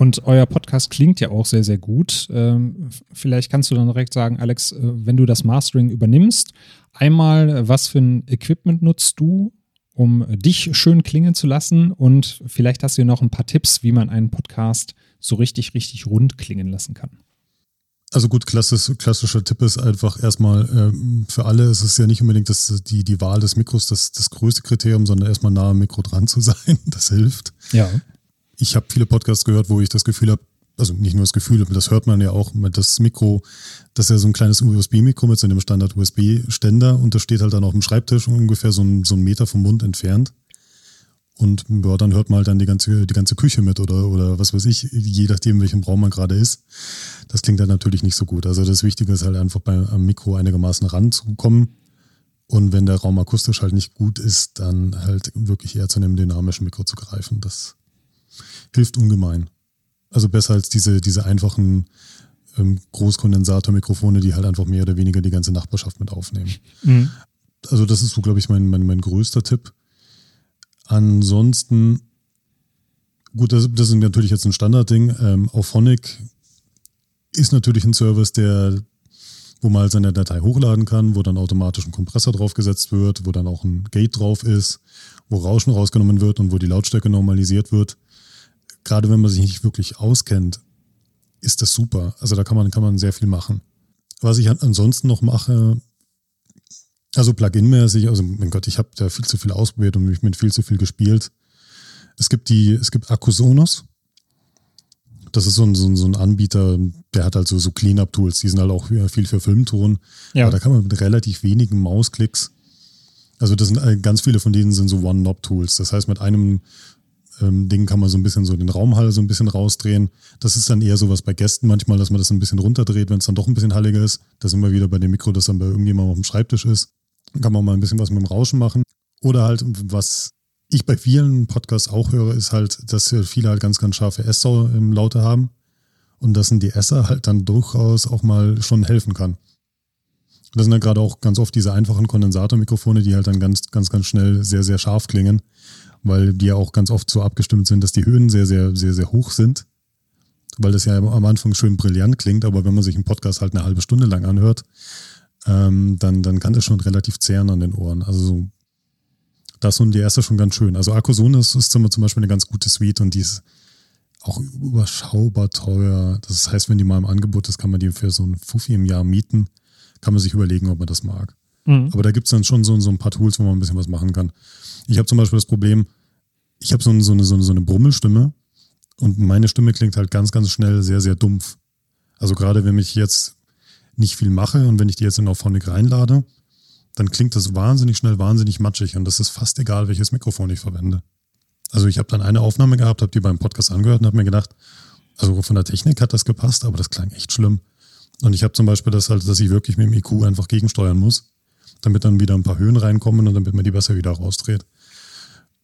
Und euer Podcast klingt ja auch sehr, sehr gut. Ähm, vielleicht kannst du dann direkt sagen, Alex, äh, wenn du das Mastering übernimmst, einmal, was für ein Equipment nutzt du, um dich schön klingen zu lassen? Und vielleicht hast du noch ein paar Tipps, wie man einen Podcast so richtig, richtig rund klingen lassen kann. Also gut, klassisch, klassischer Tipp ist einfach erstmal, ähm, für alle ist es ja nicht unbedingt das, die, die Wahl des Mikros das, das größte Kriterium, sondern erstmal nah am Mikro dran zu sein. Das hilft. Ja. Ich habe viele Podcasts gehört, wo ich das Gefühl habe, also nicht nur das Gefühl, das hört man ja auch, das Mikro, das ist ja so ein kleines USB-Mikro mit so einem Standard-USB-Ständer und das steht halt dann auf dem Schreibtisch ungefähr so ein, so ein Meter vom Mund entfernt. Und ja, dann hört man halt dann die ganze, die ganze Küche mit oder, oder was weiß ich, je nachdem, in welchem Raum man gerade ist. Das klingt dann natürlich nicht so gut. Also das Wichtige ist halt einfach beim am Mikro einigermaßen ranzukommen. Und wenn der Raum akustisch halt nicht gut ist, dann halt wirklich eher zu einem dynamischen Mikro zu greifen. Das hilft ungemein. Also besser als diese, diese einfachen ähm, Großkondensatormikrofone, die halt einfach mehr oder weniger die ganze Nachbarschaft mit aufnehmen. Mhm. Also das ist so, glaube ich, mein, mein, mein größter Tipp. Ansonsten, gut, das, das ist natürlich jetzt ein Standardding. Ähm, Auphonic ist natürlich ein Service, der, wo man halt seine Datei hochladen kann, wo dann automatisch ein Kompressor draufgesetzt wird, wo dann auch ein Gate drauf ist, wo Rauschen rausgenommen wird und wo die Lautstärke normalisiert wird. Gerade wenn man sich nicht wirklich auskennt, ist das super. Also da kann man, kann man sehr viel machen. Was ich ansonsten noch mache, also Plugin-mäßig, also mein Gott, ich habe da viel zu viel ausprobiert und mich mit viel zu viel gespielt. Es gibt die, es gibt Akusonos. Das ist so ein, so ein, so ein Anbieter, der hat halt so, so Cleanup-Tools, die sind halt auch viel für Filmton. Ja. Aber da kann man mit relativ wenigen Mausklicks, also das sind äh, ganz viele von denen sind so One-Knob-Tools. Das heißt, mit einem ähm, Ding kann man so ein bisschen so den Raumhall so ein bisschen rausdrehen. Das ist dann eher sowas bei Gästen manchmal, dass man das ein bisschen runterdreht, wenn es dann doch ein bisschen halliger ist. Da sind wir wieder bei dem Mikro, das dann bei irgendjemandem auf dem Schreibtisch ist kann man mal ein bisschen was mit dem Rauschen machen. Oder halt, was ich bei vielen Podcasts auch höre, ist halt, dass viele halt ganz, ganz scharfe Esser im Laute haben. Und dass ein DSer halt dann durchaus auch mal schon helfen kann. Das sind ja gerade auch ganz oft diese einfachen Kondensatormikrofone, die halt dann ganz, ganz, ganz schnell sehr, sehr scharf klingen, weil die ja auch ganz oft so abgestimmt sind, dass die Höhen sehr, sehr, sehr, sehr hoch sind. Weil das ja am Anfang schön brillant klingt, aber wenn man sich einen Podcast halt eine halbe Stunde lang anhört, ähm, dann, dann kann das schon relativ zehren an den Ohren. Also das und die erste schon ganz schön. Also Arcosonis ist zum Beispiel eine ganz gute Suite und die ist auch überschaubar teuer. Das heißt, wenn die mal im Angebot ist, kann man die für so ein Fuffi im Jahr mieten. Kann man sich überlegen, ob man das mag. Mhm. Aber da gibt es dann schon so, so ein paar Tools, wo man ein bisschen was machen kann. Ich habe zum Beispiel das Problem, ich habe so, so, eine, so, eine, so eine Brummelstimme und meine Stimme klingt halt ganz, ganz schnell sehr, sehr dumpf. Also gerade wenn mich jetzt nicht viel mache und wenn ich die jetzt in Auphonic reinlade, dann klingt das wahnsinnig schnell, wahnsinnig matschig und das ist fast egal, welches Mikrofon ich verwende. Also ich habe dann eine Aufnahme gehabt, habe die beim Podcast angehört und habe mir gedacht, also von der Technik hat das gepasst, aber das klang echt schlimm. Und ich habe zum Beispiel das halt, dass ich wirklich mit dem IQ einfach gegensteuern muss, damit dann wieder ein paar Höhen reinkommen und damit man die besser wieder rausdreht.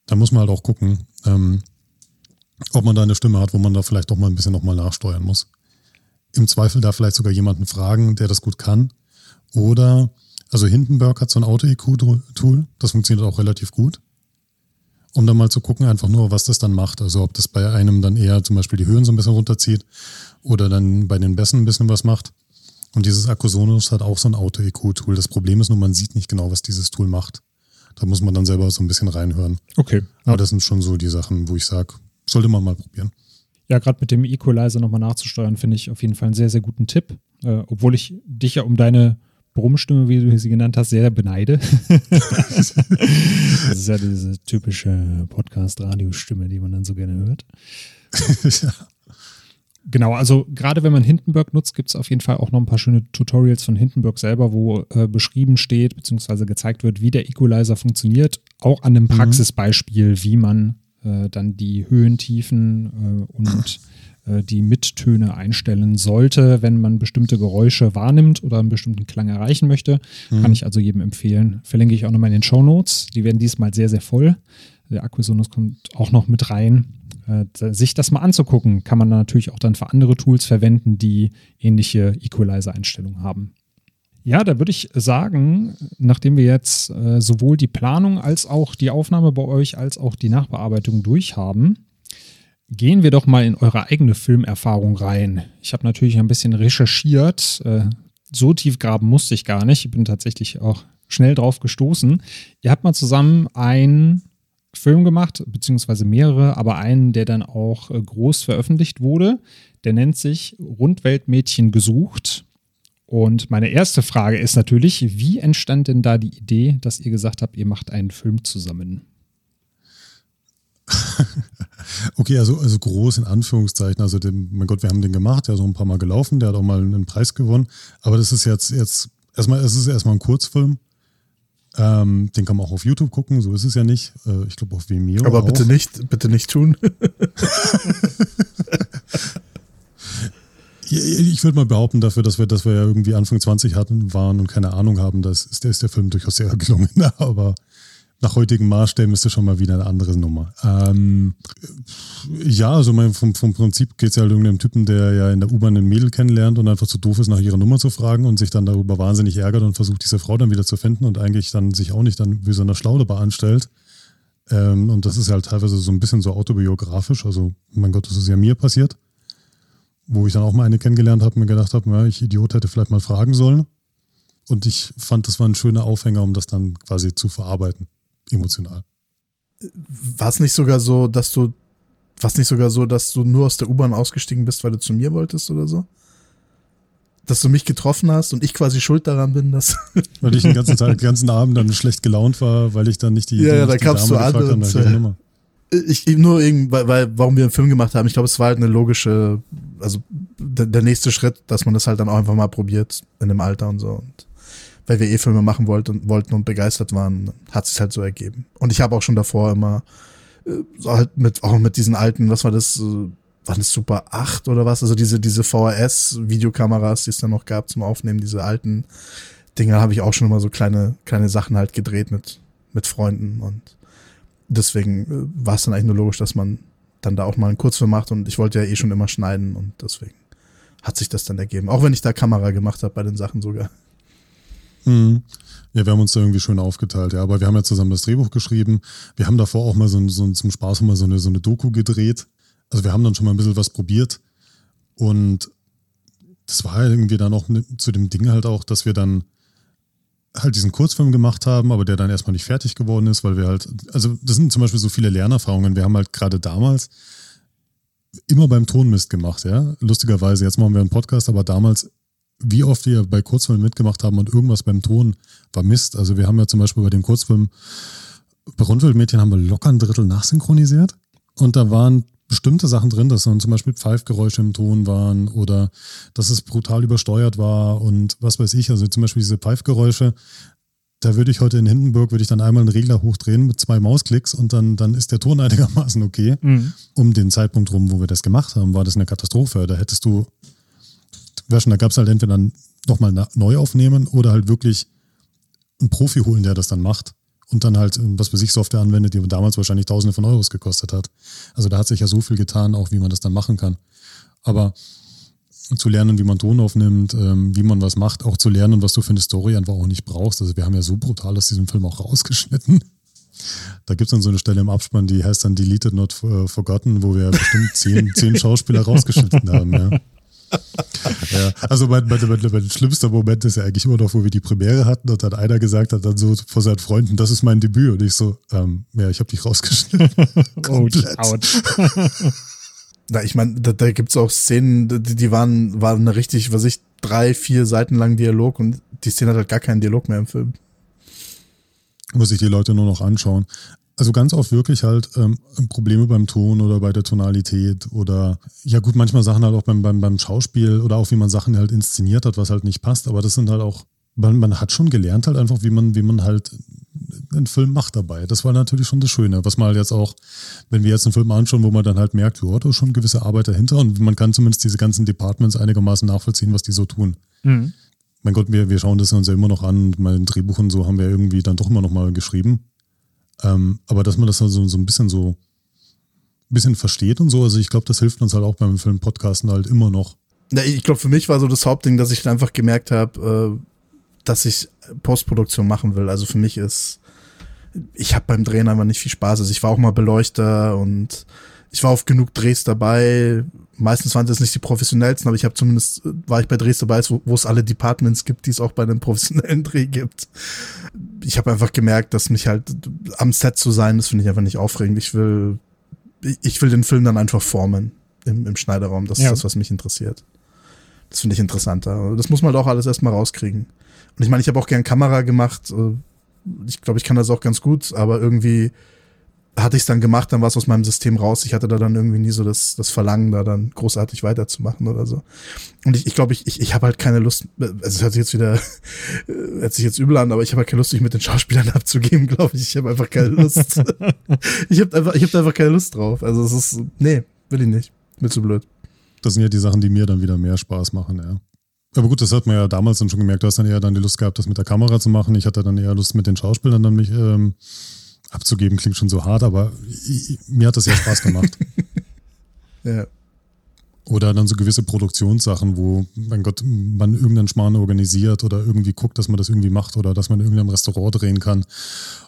Da muss man halt auch gucken, ähm, ob man da eine Stimme hat, wo man da vielleicht doch mal ein bisschen nochmal nachsteuern muss im Zweifel da vielleicht sogar jemanden fragen, der das gut kann. Oder, also Hindenburg hat so ein Auto-EQ-Tool, das funktioniert auch relativ gut. Um dann mal zu gucken, einfach nur, was das dann macht. Also ob das bei einem dann eher zum Beispiel die Höhen so ein bisschen runterzieht oder dann bei den Bässen ein bisschen was macht. Und dieses Akkusonus hat auch so ein Auto-EQ-Tool. Das Problem ist nur, man sieht nicht genau, was dieses Tool macht. Da muss man dann selber so ein bisschen reinhören. Okay. Aber das sind schon so die Sachen, wo ich sage, sollte man mal probieren. Ja, gerade mit dem Equalizer nochmal nachzusteuern, finde ich auf jeden Fall einen sehr, sehr guten Tipp. Äh, obwohl ich dich ja um deine Brummstimme, wie du sie genannt hast, sehr beneide. das ist ja diese typische Podcast-Radiostimme, die man dann so gerne hört. ja. Genau, also gerade wenn man Hindenburg nutzt, gibt es auf jeden Fall auch noch ein paar schöne Tutorials von Hindenburg selber, wo äh, beschrieben steht, beziehungsweise gezeigt wird, wie der Equalizer funktioniert. Auch an einem mhm. Praxisbeispiel, wie man dann die Höhen, Tiefen äh, und äh, die Mittöne einstellen sollte, wenn man bestimmte Geräusche wahrnimmt oder einen bestimmten Klang erreichen möchte. Mhm. Kann ich also jedem empfehlen. Verlinke ich auch nochmal in den Show Notes. Die werden diesmal sehr, sehr voll. Der Akkusonus kommt auch noch mit rein. Äh, sich das mal anzugucken, kann man natürlich auch dann für andere Tools verwenden, die ähnliche Equalizer-Einstellungen haben. Ja, da würde ich sagen, nachdem wir jetzt äh, sowohl die Planung als auch die Aufnahme bei euch als auch die Nachbearbeitung durchhaben, gehen wir doch mal in eure eigene Filmerfahrung rein. Ich habe natürlich ein bisschen recherchiert. Äh, so tief graben musste ich gar nicht. Ich bin tatsächlich auch schnell drauf gestoßen. Ihr habt mal zusammen ein Film gemacht, beziehungsweise mehrere, aber einen, der dann auch äh, groß veröffentlicht wurde. Der nennt sich Rundweltmädchen gesucht. Und meine erste Frage ist natürlich, wie entstand denn da die Idee, dass ihr gesagt habt, ihr macht einen Film zusammen? okay, also, also groß in Anführungszeichen. Also, dem, mein Gott, wir haben den gemacht, der ist auch ein paar Mal gelaufen, der hat auch mal einen Preis gewonnen. Aber das ist jetzt, jetzt erstmal, es ist erstmal ein Kurzfilm. Ähm, den kann man auch auf YouTube gucken, so ist es ja nicht. Äh, ich glaube auf Vimeo. Aber auch. bitte nicht, bitte nicht tun. ich würde mal behaupten dafür, dass wir, dass wir ja irgendwie Anfang 20 hatten, waren und keine Ahnung haben, dass ist der, ist der Film durchaus sehr gelungen. Aber nach heutigen Maßstäben ist das schon mal wieder eine andere Nummer. Ähm, ja, also mein, vom, vom Prinzip geht es ja halt einen Typen, der ja in der U-Bahn ein Mädel kennenlernt und einfach zu doof ist, nach ihrer Nummer zu fragen und sich dann darüber wahnsinnig ärgert und versucht, diese Frau dann wieder zu finden und eigentlich dann sich auch nicht dann wie so eine Schlaudebar anstellt. Ähm, und das ist halt teilweise so ein bisschen so autobiografisch. Also, mein Gott, das ist ja mir passiert. Wo ich dann auch mal eine kennengelernt habe und mir gedacht habe, ja, ich Idiot hätte vielleicht mal fragen sollen. Und ich fand, das war ein schöner Aufhänger, um das dann quasi zu verarbeiten emotional. War es nicht sogar so, dass du, war nicht sogar so, dass du nur aus der U-Bahn ausgestiegen bist, weil du zu mir wolltest oder so? Dass du mich getroffen hast und ich quasi schuld daran bin, dass. Weil ich den ganzen Tag, den ganzen Abend dann schlecht gelaunt war, weil ich dann nicht die, ja, ja, da kamst du an und, Nummer. Ich, nur irgendwie, weil, weil, warum wir einen Film gemacht haben, ich glaube, es war halt eine logische, also der, der nächste Schritt, dass man das halt dann auch einfach mal probiert in dem Alter und so. Und weil wir eh Filme machen wollten, wollten und begeistert waren, hat sich halt so ergeben. Und ich habe auch schon davor immer äh, halt mit auch mit diesen alten, was war das, äh, war das Super 8 oder was? Also diese diese VHS Videokameras, die es dann noch gab zum Aufnehmen, diese alten Dinger habe ich auch schon immer so kleine kleine Sachen halt gedreht mit mit Freunden und deswegen äh, war es dann eigentlich nur logisch, dass man dann da auch mal einen Kurzfilm macht und ich wollte ja eh schon immer schneiden und deswegen hat sich das dann ergeben. Auch wenn ich da Kamera gemacht habe bei den Sachen sogar. Mhm. Ja, wir haben uns da irgendwie schön aufgeteilt, ja. Aber wir haben ja zusammen das Drehbuch geschrieben. Wir haben davor auch mal so, so zum Spaß mal so eine, so eine Doku gedreht. Also wir haben dann schon mal ein bisschen was probiert. Und das war irgendwie dann auch zu dem Ding halt auch, dass wir dann halt diesen Kurzfilm gemacht haben, aber der dann erstmal nicht fertig geworden ist, weil wir halt, also das sind zum Beispiel so viele Lernerfahrungen. Wir haben halt gerade damals immer beim Tonmist gemacht, ja. Lustigerweise, jetzt machen wir einen Podcast, aber damals wie oft wir bei Kurzfilmen mitgemacht haben und irgendwas beim Ton war Mist. Also wir haben ja zum Beispiel bei dem Kurzfilm bei Rundwildmädchen haben wir locker ein Drittel nachsynchronisiert und da waren bestimmte Sachen drin, dass dann zum Beispiel Pfeifgeräusche im Ton waren oder dass es brutal übersteuert war und was weiß ich. Also zum Beispiel diese Pfeifgeräusche, da würde ich heute in Hindenburg, würde ich dann einmal einen Regler hochdrehen mit zwei Mausklicks und dann, dann ist der Ton einigermaßen okay. Mhm. Um den Zeitpunkt rum, wo wir das gemacht haben, war das eine Katastrophe. Da hättest du waschen. Da gab es halt entweder nochmal neu aufnehmen oder halt wirklich einen Profi holen, der das dann macht und dann halt, was für sich Software anwendet, die damals wahrscheinlich Tausende von Euros gekostet hat. Also da hat sich ja so viel getan, auch wie man das dann machen kann. Aber zu lernen, wie man Ton aufnimmt, ähm, wie man was macht, auch zu lernen, was du für eine Story einfach auch nicht brauchst. Also wir haben ja so brutal aus diesem Film auch rausgeschnitten. Da gibt es dann so eine Stelle im Abspann, die heißt dann Deleted Not Forgotten, wo wir bestimmt zehn, zehn Schauspieler rausgeschnitten haben. Ja ja, also mein, mein, mein, mein, schlimmster Moment ist ja eigentlich immer noch, wo wir die Premiere hatten und dann einer gesagt hat dann so vor seinen Freunden, das ist mein Debüt und ich so, ähm, ja, ich habe dich rausgeschnitten. Komplett. out. Na, ich meine, da, da gibt es auch Szenen, die, die waren, waren eine richtig, was ich, drei, vier Seiten lang Dialog und die Szene hat halt gar keinen Dialog mehr im Film. Muss ich die Leute nur noch anschauen. Also ganz oft wirklich halt ähm, Probleme beim Ton oder bei der Tonalität oder ja gut, manchmal Sachen halt auch beim, beim, beim Schauspiel oder auch wie man Sachen halt inszeniert hat, was halt nicht passt. Aber das sind halt auch, man, man hat schon gelernt halt einfach, wie man, wie man halt einen Film macht dabei. Das war natürlich schon das Schöne, was man halt jetzt auch, wenn wir jetzt einen Film anschauen, wo man dann halt merkt, ja, da ist schon gewisse Arbeit dahinter und man kann zumindest diese ganzen Departments einigermaßen nachvollziehen, was die so tun. Mhm. Mein Gott, wir, wir schauen das uns ja immer noch an. Mein Drehbuch und so haben wir irgendwie dann doch immer noch mal geschrieben. Ähm, aber dass man das so, so ein bisschen so ein bisschen versteht und so, also ich glaube, das hilft uns halt auch beim Film-Podcasten halt immer noch. Ja, ich glaube, für mich war so das Hauptding, dass ich einfach gemerkt habe, äh, dass ich Postproduktion machen will. Also für mich ist, ich habe beim Drehen einfach nicht viel Spaß. Also ich war auch mal Beleuchter und ich war auf genug Drehs dabei. Meistens waren das nicht die professionellsten, aber ich habe zumindest, war ich bei Drehs dabei, wo, wo es alle Departments gibt, die es auch bei einem professionellen Dreh gibt ich habe einfach gemerkt, dass mich halt am Set zu sein, das finde ich einfach nicht aufregend. Ich will, ich will den Film dann einfach formen im, im Schneiderraum. Das ja. ist das, was mich interessiert. Das finde ich interessanter. Das muss man halt auch alles erstmal rauskriegen. Und ich meine, ich habe auch gern Kamera gemacht. Ich glaube, ich kann das auch ganz gut, aber irgendwie hatte ich es dann gemacht, dann war es aus meinem System raus. Ich hatte da dann irgendwie nie so das, das Verlangen, da dann großartig weiterzumachen oder so. Und ich, ich glaube, ich, ich, ich habe halt keine Lust, also es hört sich jetzt wieder, hört sich jetzt übel an, aber ich habe halt keine Lust, mich mit den Schauspielern abzugeben, glaube ich. Ich habe einfach keine Lust. ich habe einfach, ich habe einfach keine Lust drauf. Also es ist, nee, will ich nicht. Mir zu blöd. Das sind ja die Sachen, die mir dann wieder mehr Spaß machen, ja. Aber gut, das hat man ja damals dann schon gemerkt. Du hast dann eher dann die Lust gehabt, das mit der Kamera zu machen. Ich hatte dann eher Lust, mit den Schauspielern dann mich ähm, abzugeben klingt schon so hart, aber ich, mir hat das ja Spaß gemacht. ja. Oder dann so gewisse Produktionssachen, wo, mein Gott, man irgendeinen Schmarrn organisiert oder irgendwie guckt, dass man das irgendwie macht oder dass man in irgendeinem Restaurant drehen kann.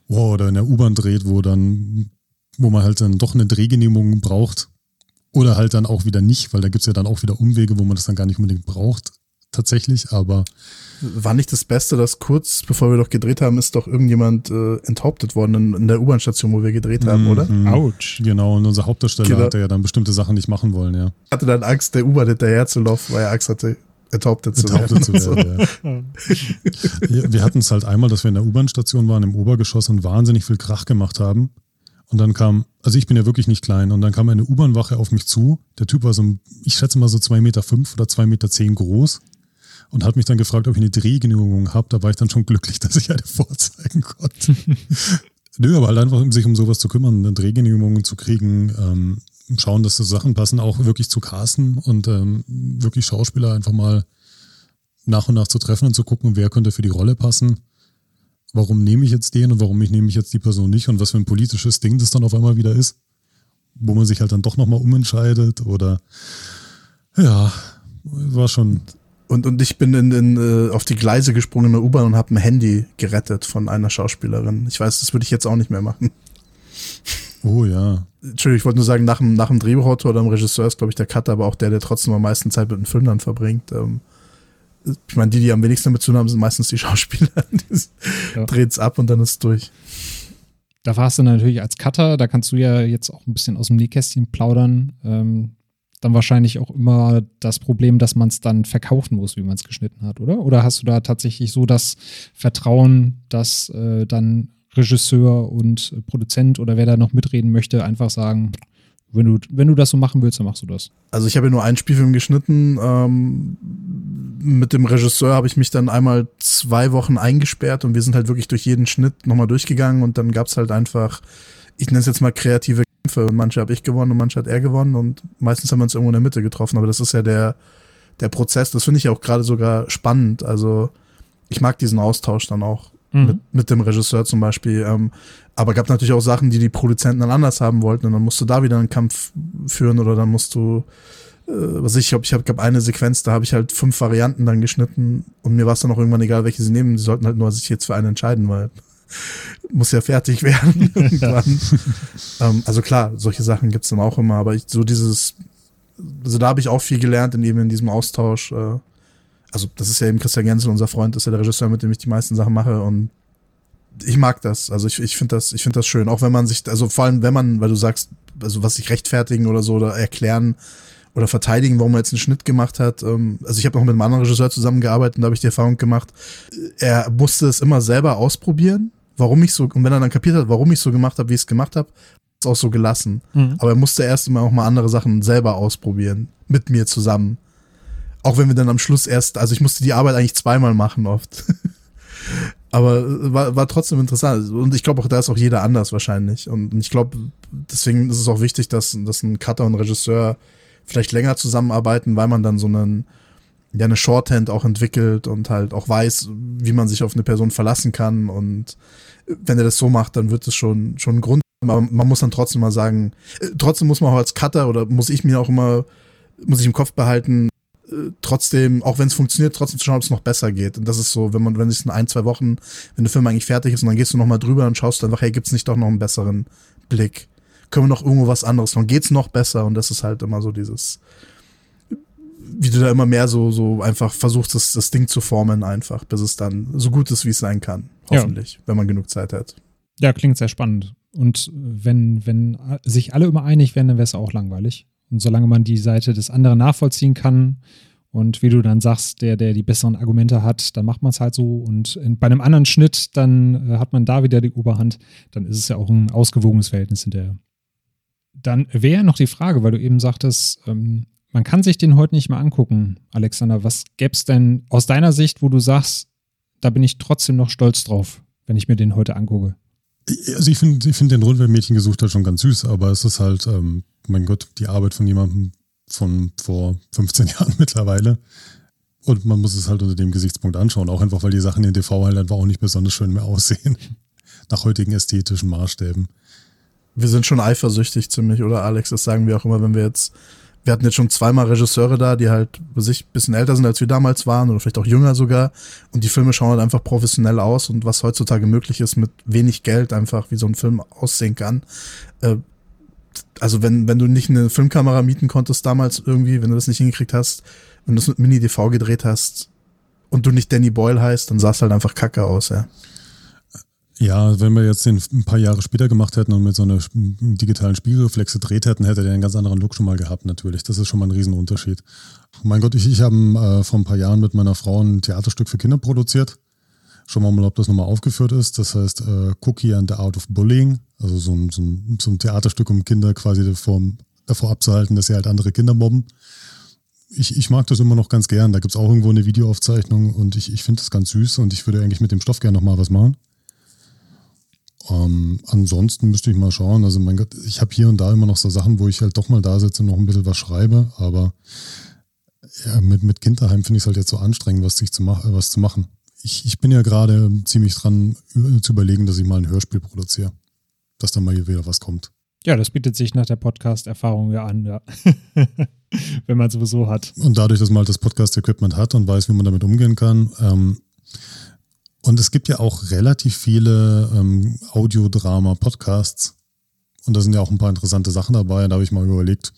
Oh, oder in der U-Bahn dreht, wo dann, wo man halt dann doch eine Drehgenehmigung braucht. Oder halt dann auch wieder nicht, weil da gibt es ja dann auch wieder Umwege, wo man das dann gar nicht unbedingt braucht, tatsächlich, aber war nicht das Beste, dass kurz bevor wir doch gedreht haben, ist doch irgendjemand äh, enthauptet worden in, in der U-Bahn-Station, wo wir gedreht haben, mhm. oder? Autsch. Genau, und unser Hauptdarsteller genau. hatte ja dann bestimmte Sachen nicht machen wollen, ja. Hatte dann Angst, der U-Bahn hinterher zu laufen, weil er Angst hatte, enthauptet zu enthauptet werden. Zu werden ja. wir hatten es halt einmal, dass wir in der U-Bahn-Station waren, im Obergeschoss und wahnsinnig viel Krach gemacht haben. Und dann kam, also ich bin ja wirklich nicht klein, und dann kam eine U-Bahn-Wache auf mich zu. Der Typ war so, ich schätze mal so zwei Meter fünf oder zwei Meter zehn groß und hat mich dann gefragt, ob ich eine Drehgenehmigung habe. Da war ich dann schon glücklich, dass ich eine vorzeigen konnte. Nö, aber halt einfach, sich um sowas zu kümmern, eine Drehgenehmigung zu kriegen, ähm, schauen, dass die Sachen passen, auch wirklich zu casten und ähm, wirklich Schauspieler einfach mal nach und nach zu treffen und zu gucken, wer könnte für die Rolle passen. Warum nehme ich jetzt den und warum ich nehme ich jetzt die Person nicht und was für ein politisches Ding das dann auf einmal wieder ist, wo man sich halt dann doch nochmal umentscheidet oder ja, war schon und, und ich bin in, in, äh, auf die Gleise gesprungen in der U-Bahn und habe ein Handy gerettet von einer Schauspielerin. Ich weiß, das würde ich jetzt auch nicht mehr machen. Oh ja. Entschuldigung, ich wollte nur sagen, nach dem, nach dem Drehbuchautor oder dem Regisseur ist, glaube ich, der Cutter, aber auch der, der trotzdem am meisten Zeit mit den Film dann verbringt. Ähm, ich meine, die, die am wenigsten damit zu haben, sind meistens die Schauspieler. die ja. dreht's ab und dann ist es durch. Da warst du natürlich als Cutter, da kannst du ja jetzt auch ein bisschen aus dem Nähkästchen plaudern. Ähm, dann wahrscheinlich auch immer das Problem, dass man es dann verkaufen muss, wie man es geschnitten hat, oder? Oder hast du da tatsächlich so das Vertrauen, dass äh, dann Regisseur und Produzent oder wer da noch mitreden möchte, einfach sagen, wenn du, wenn du das so machen willst, dann machst du das. Also ich habe ja nur einen Spielfilm geschnitten. Ähm, mit dem Regisseur habe ich mich dann einmal zwei Wochen eingesperrt und wir sind halt wirklich durch jeden Schnitt nochmal durchgegangen und dann gab es halt einfach, ich nenne es jetzt mal kreative Kämpfe. Und manche habe ich gewonnen und manche hat er gewonnen. Und meistens haben wir uns irgendwo in der Mitte getroffen, aber das ist ja der, der Prozess, das finde ich auch gerade sogar spannend, also ich mag diesen Austausch dann auch mhm. mit, mit dem Regisseur zum Beispiel, ähm, aber gab natürlich auch Sachen, die die Produzenten dann anders haben wollten. Und dann musst du da wieder einen Kampf führen oder dann musst du äh, was ich habe, ich habe gab eine Sequenz, da habe ich halt fünf Varianten dann geschnitten. Und mir war es dann auch irgendwann egal, welche sie nehmen. Sie sollten halt nur sich jetzt für einen entscheiden, weil muss ja fertig werden irgendwann. ähm, also klar, solche Sachen gibt's dann auch immer, aber ich, so dieses, also da habe ich auch viel gelernt in eben in diesem Austausch. Äh, also das ist ja eben Christian Genzel, unser Freund, ist ja der Regisseur, mit dem ich die meisten Sachen mache und ich mag das. Also ich, ich finde das, ich finde das schön. Auch wenn man sich, also vor allem wenn man, weil du sagst, also was sich rechtfertigen oder so oder erklären oder verteidigen, warum er jetzt einen Schnitt gemacht hat. Ähm, also ich habe noch mit einem anderen Regisseur zusammengearbeitet und da habe ich die Erfahrung gemacht, er musste es immer selber ausprobieren warum ich so, und wenn er dann kapiert hat, warum ich so gemacht habe, wie ich es gemacht habe, ist auch so gelassen. Mhm. Aber er musste erst mal auch mal andere Sachen selber ausprobieren, mit mir zusammen. Auch wenn wir dann am Schluss erst, also ich musste die Arbeit eigentlich zweimal machen oft. Aber war, war trotzdem interessant. Und ich glaube auch, da ist auch jeder anders wahrscheinlich. Und ich glaube, deswegen ist es auch wichtig, dass, dass ein Cutter und ein Regisseur vielleicht länger zusammenarbeiten, weil man dann so einen, ja, eine Shorthand auch entwickelt und halt auch weiß, wie man sich auf eine Person verlassen kann und wenn er das so macht, dann wird es schon, schon ein Grund. Aber man muss dann trotzdem mal sagen, äh, trotzdem muss man auch als Cutter oder muss ich mir auch immer, muss ich im Kopf behalten, äh, trotzdem, auch wenn es funktioniert, trotzdem zu schauen, ob es noch besser geht. Und das ist so, wenn man, wenn es in ein, zwei Wochen, wenn der Film eigentlich fertig ist und dann gehst du nochmal drüber und schaust einfach, hey, gibt's nicht doch noch einen besseren Blick? Können wir noch irgendwo was anderes machen? Geht's noch besser? Und das ist halt immer so dieses, wie du da immer mehr so, so einfach versuchst, das, das Ding zu formen, einfach, bis es dann so gut ist, wie es sein kann. Hoffentlich, ja. wenn man genug Zeit hat. Ja, klingt sehr spannend. Und wenn, wenn sich alle immer einig wären, dann wäre es auch langweilig. Und solange man die Seite des anderen nachvollziehen kann und wie du dann sagst, der, der die besseren Argumente hat, dann macht man es halt so. Und in, bei einem anderen Schnitt, dann äh, hat man da wieder die Oberhand. Dann ist es ja auch ein ausgewogenes Verhältnis hinterher. Dann wäre noch die Frage, weil du eben sagtest, ähm, man kann sich den heute nicht mehr angucken, Alexander. Was gäbe es denn aus deiner Sicht, wo du sagst, da bin ich trotzdem noch stolz drauf, wenn ich mir den heute angucke? Also ich finde ich find den Rundweltmädchen gesucht halt schon ganz süß, aber es ist halt, ähm, mein Gott, die Arbeit von jemandem von vor 15 Jahren mittlerweile. Und man muss es halt unter dem Gesichtspunkt anschauen, auch einfach, weil die Sachen in TV halt einfach auch nicht besonders schön mehr aussehen. Nach heutigen ästhetischen Maßstäben. Wir sind schon eifersüchtig ziemlich, oder Alex? Das sagen wir auch immer, wenn wir jetzt wir hatten jetzt schon zweimal Regisseure da, die halt bei sich ein bisschen älter sind, als wir damals waren oder vielleicht auch jünger sogar. Und die Filme schauen halt einfach professionell aus und was heutzutage möglich ist mit wenig Geld einfach, wie so ein Film aussehen kann. Äh, also wenn, wenn du nicht eine Filmkamera mieten konntest damals irgendwie, wenn du das nicht hingekriegt hast, wenn du es mit Mini-DV gedreht hast und du nicht Danny Boyle heißt, dann sah es halt einfach kacke aus, ja. Ja, wenn wir jetzt den ein paar Jahre später gemacht hätten und mit so einer digitalen Spiegelreflexe gedreht hätten, hätte der einen ganz anderen Look schon mal gehabt, natürlich. Das ist schon mal ein Riesenunterschied. Mein Gott, ich, ich habe äh, vor ein paar Jahren mit meiner Frau ein Theaterstück für Kinder produziert. Schauen wir mal, ob das nochmal aufgeführt ist. Das heißt äh, Cookie and the Art of Bullying. Also so ein, so ein, so ein Theaterstück, um Kinder quasi davor, davor abzuhalten, dass sie halt andere Kinder mobben. Ich, ich mag das immer noch ganz gern. Da gibt es auch irgendwo eine Videoaufzeichnung und ich, ich finde das ganz süß und ich würde eigentlich mit dem Stoff gerne nochmal was machen. Ähm, ansonsten müsste ich mal schauen. Also mein Gott, ich habe hier und da immer noch so Sachen, wo ich halt doch mal da sitze und noch ein bisschen was schreibe, aber ja, mit, mit Kind daheim finde ich es halt jetzt so anstrengend, was, sich zu, mach, was zu machen. Ich, ich bin ja gerade ziemlich dran zu überlegen, dass ich mal ein Hörspiel produziere. Dass da mal hier wieder was kommt. Ja, das bietet sich nach der Podcast-Erfahrung ja an, ja. Wenn man sowieso hat. Und dadurch, dass man halt das Podcast-Equipment hat und weiß, wie man damit umgehen kann, ähm, und es gibt ja auch relativ viele ähm, Audiodrama-Podcasts. Und da sind ja auch ein paar interessante Sachen dabei. Da habe ich mal überlegt,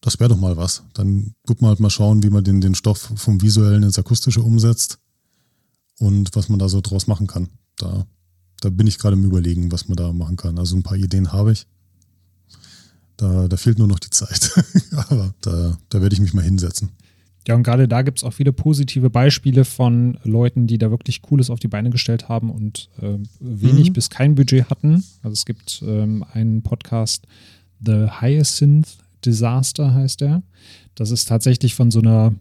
das wäre doch mal was. Dann gut mal halt mal schauen, wie man den, den Stoff vom Visuellen ins Akustische umsetzt und was man da so draus machen kann. Da, da bin ich gerade im Überlegen, was man da machen kann. Also ein paar Ideen habe ich. Da, da fehlt nur noch die Zeit. Aber da, da werde ich mich mal hinsetzen. Ja, und gerade da gibt es auch viele positive Beispiele von Leuten, die da wirklich Cooles auf die Beine gestellt haben und äh, wenig mhm. bis kein Budget hatten. Also es gibt ähm, einen Podcast, The Hyacinth Disaster heißt der. Das ist tatsächlich von so einer,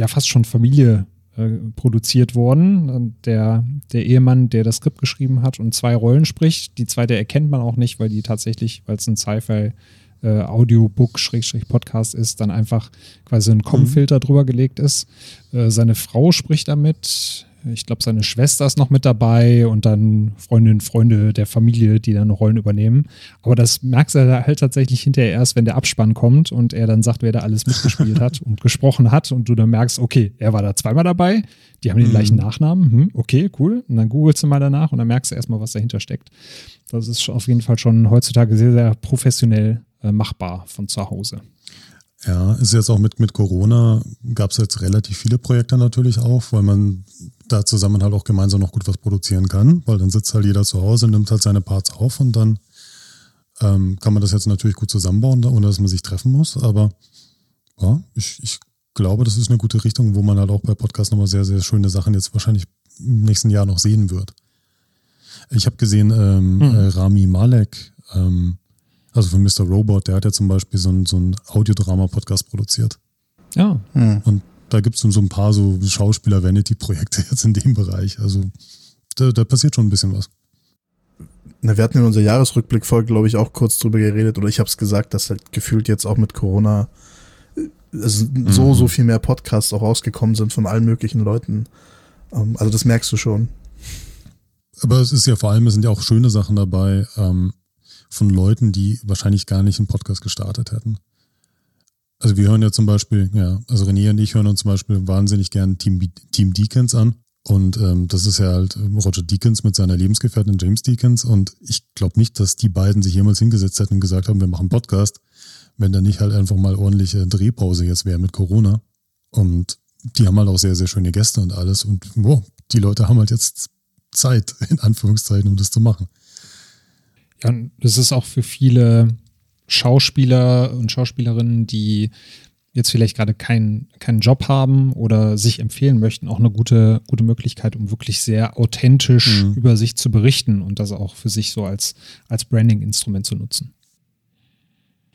ja, fast schon Familie äh, produziert worden. Der, der Ehemann, der das Skript geschrieben hat und zwei Rollen spricht. Die zweite erkennt man auch nicht, weil die tatsächlich, weil es ein Sci-Fi äh, Audiobook-Podcast ist, dann einfach quasi ein Com-Filter mhm. drüber gelegt ist. Äh, seine Frau spricht damit. Ich glaube, seine Schwester ist noch mit dabei und dann Freundinnen, Freunde der Familie, die dann Rollen übernehmen. Aber das merkst du halt tatsächlich hinterher erst, wenn der Abspann kommt und er dann sagt, wer da alles mitgespielt hat und gesprochen hat und du dann merkst, okay, er war da zweimal dabei, die haben den gleichen mhm. Nachnamen, hm, okay, cool. Und dann googelst du mal danach und dann merkst du erstmal, was dahinter steckt. Das ist auf jeden Fall schon heutzutage sehr, sehr professionell machbar von zu Hause. Ja, ist jetzt auch mit, mit Corona, gab es jetzt relativ viele Projekte natürlich auch, weil man da zusammen halt auch gemeinsam noch gut was produzieren kann, weil dann sitzt halt jeder zu Hause, nimmt halt seine Parts auf und dann ähm, kann man das jetzt natürlich gut zusammenbauen, ohne dass man sich treffen muss. Aber ja, ich, ich glaube, das ist eine gute Richtung, wo man halt auch bei Podcasts nochmal sehr, sehr schöne Sachen jetzt wahrscheinlich im nächsten Jahr noch sehen wird. Ich habe gesehen, ähm, hm. äh, Rami Malek ähm, also von Mr. Robot, der hat ja zum Beispiel so ein, so ein Audiodrama-Podcast produziert. Ja. Hm. Und da gibt es so ein paar so Schauspieler-Vanity-Projekte jetzt in dem Bereich. Also da, da passiert schon ein bisschen was. Na, wir hatten in unserer Jahresrückblick-Folge, glaube ich, auch kurz drüber geredet, oder ich habe es gesagt, dass halt gefühlt jetzt auch mit Corona äh, mhm. so, so viel mehr Podcasts auch rausgekommen sind von allen möglichen Leuten. Ähm, also das merkst du schon. Aber es ist ja vor allem, es sind ja auch schöne Sachen dabei. Ähm, von Leuten, die wahrscheinlich gar nicht einen Podcast gestartet hätten. Also wir hören ja zum Beispiel, ja, also René und ich hören uns zum Beispiel wahnsinnig gern Team, Team Deacons an. Und ähm, das ist ja halt Roger Deakins mit seiner Lebensgefährtin James Deakins. Und ich glaube nicht, dass die beiden sich jemals hingesetzt hätten und gesagt haben, wir machen Podcast, wenn da nicht halt einfach mal ordentliche Drehpause jetzt wäre mit Corona. Und die haben halt auch sehr, sehr schöne Gäste und alles. Und wow, die Leute haben halt jetzt Zeit, in Anführungszeichen, um das zu machen. Ja, und das ist auch für viele Schauspieler und Schauspielerinnen, die jetzt vielleicht gerade keinen keinen Job haben oder sich empfehlen möchten, auch eine gute, gute Möglichkeit, um wirklich sehr authentisch mhm. über sich zu berichten und das auch für sich so als, als Branding-Instrument zu nutzen.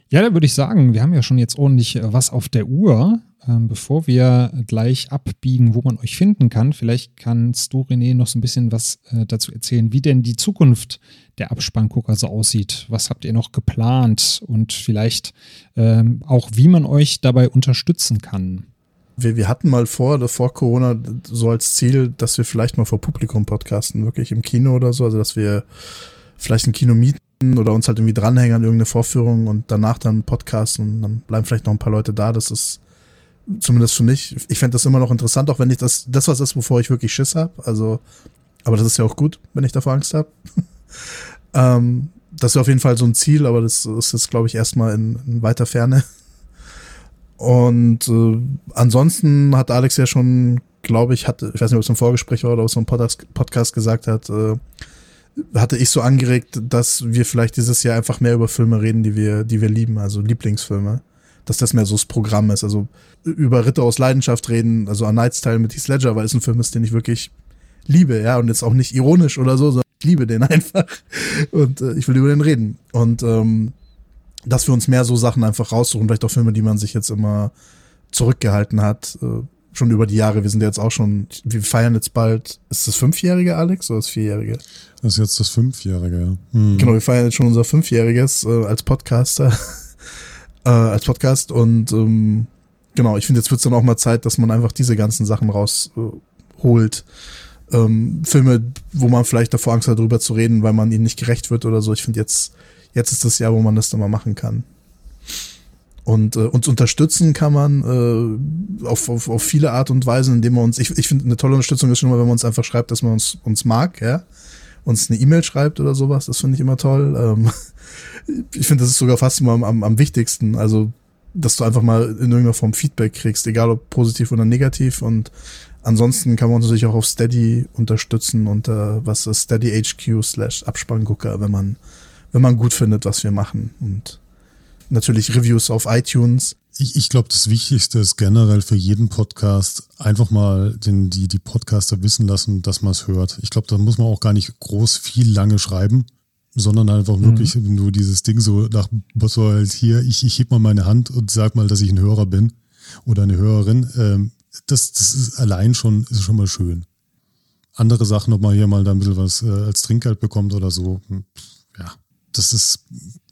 Ja, da würde ich sagen, wir haben ja schon jetzt ordentlich äh, was auf der Uhr. Ähm, bevor wir gleich abbiegen, wo man euch finden kann, vielleicht kannst du, René, noch so ein bisschen was äh, dazu erzählen, wie denn die Zukunft der Abspanngucker so aussieht. Was habt ihr noch geplant und vielleicht ähm, auch, wie man euch dabei unterstützen kann? Wir, wir hatten mal vor, vor Corona so als Ziel, dass wir vielleicht mal vor Publikum podcasten, wirklich im Kino oder so, also dass wir vielleicht ein Kino mieten oder uns halt irgendwie dranhängen an irgendeine Vorführung und danach dann podcasten und dann bleiben vielleicht noch ein paar Leute da. Das ist zumindest für mich. Ich fände das immer noch interessant, auch wenn ich das, das was ist, wovor ich wirklich Schiss habe. Also, aber das ist ja auch gut, wenn ich davor Angst habe. ähm, das ist auf jeden Fall so ein Ziel, aber das ist jetzt, glaube ich, erstmal in, in weiter Ferne. Und äh, ansonsten hat Alex ja schon, glaube ich, hatte, ich weiß nicht, ob es ein Vorgespräch war oder ob es ein Podcast gesagt hat, äh, hatte ich so angeregt, dass wir vielleicht dieses Jahr einfach mehr über Filme reden, die wir, die wir lieben, also Lieblingsfilme. Dass das mehr so das Programm ist. Also über Ritter aus Leidenschaft reden, also A Night's Tale mit Heath Ledger, weil es ein Film ist, den ich wirklich liebe, ja, und jetzt auch nicht ironisch oder so, sondern ich liebe den einfach. Und äh, ich will über den reden. Und ähm, dass wir uns mehr so Sachen einfach raussuchen, vielleicht auch Filme, die man sich jetzt immer zurückgehalten hat. Äh, schon über die Jahre. Wir sind jetzt auch schon, wir feiern jetzt bald, ist das Fünfjährige, Alex, oder das Vierjährige? Das ist jetzt das Fünfjährige, ja. Hm. Genau, wir feiern jetzt schon unser Fünfjähriges äh, als Podcaster, äh, als Podcast und ähm, genau, ich finde, jetzt wird es dann auch mal Zeit, dass man einfach diese ganzen Sachen rausholt. Äh, ähm, Filme, wo man vielleicht davor Angst hat, darüber zu reden, weil man ihnen nicht gerecht wird oder so. Ich finde, jetzt, jetzt ist das Jahr, wo man das dann mal machen kann. Und äh, uns unterstützen kann man äh, auf, auf, auf viele Art und Weise, indem man uns, ich, ich finde, eine tolle Unterstützung ist schon mal, wenn man uns einfach schreibt, dass man uns, uns mag, ja. Uns eine E-Mail schreibt oder sowas, das finde ich immer toll. Ähm, ich finde, das ist sogar fast immer am, am, am wichtigsten. Also, dass du einfach mal in irgendeiner Form Feedback kriegst, egal ob positiv oder negativ. Und ansonsten kann man uns natürlich auch auf Steady unterstützen unter was ist Steady HQ slash Abspanngucker, wenn man, wenn man gut findet, was wir machen. Und natürlich Reviews auf iTunes. Ich, ich glaube, das Wichtigste ist generell für jeden Podcast einfach mal den, die, die Podcaster wissen lassen, dass man es hört. Ich glaube, da muss man auch gar nicht groß viel lange schreiben, sondern einfach mhm. wirklich nur dieses Ding so nach so halt hier, ich, ich heb mal meine Hand und sag mal, dass ich ein Hörer bin oder eine Hörerin. Ähm, das, das ist allein schon, ist schon mal schön. Andere Sachen, ob man hier mal da ein bisschen was äh, als Trinkgeld bekommt oder so, hm, ja, das ist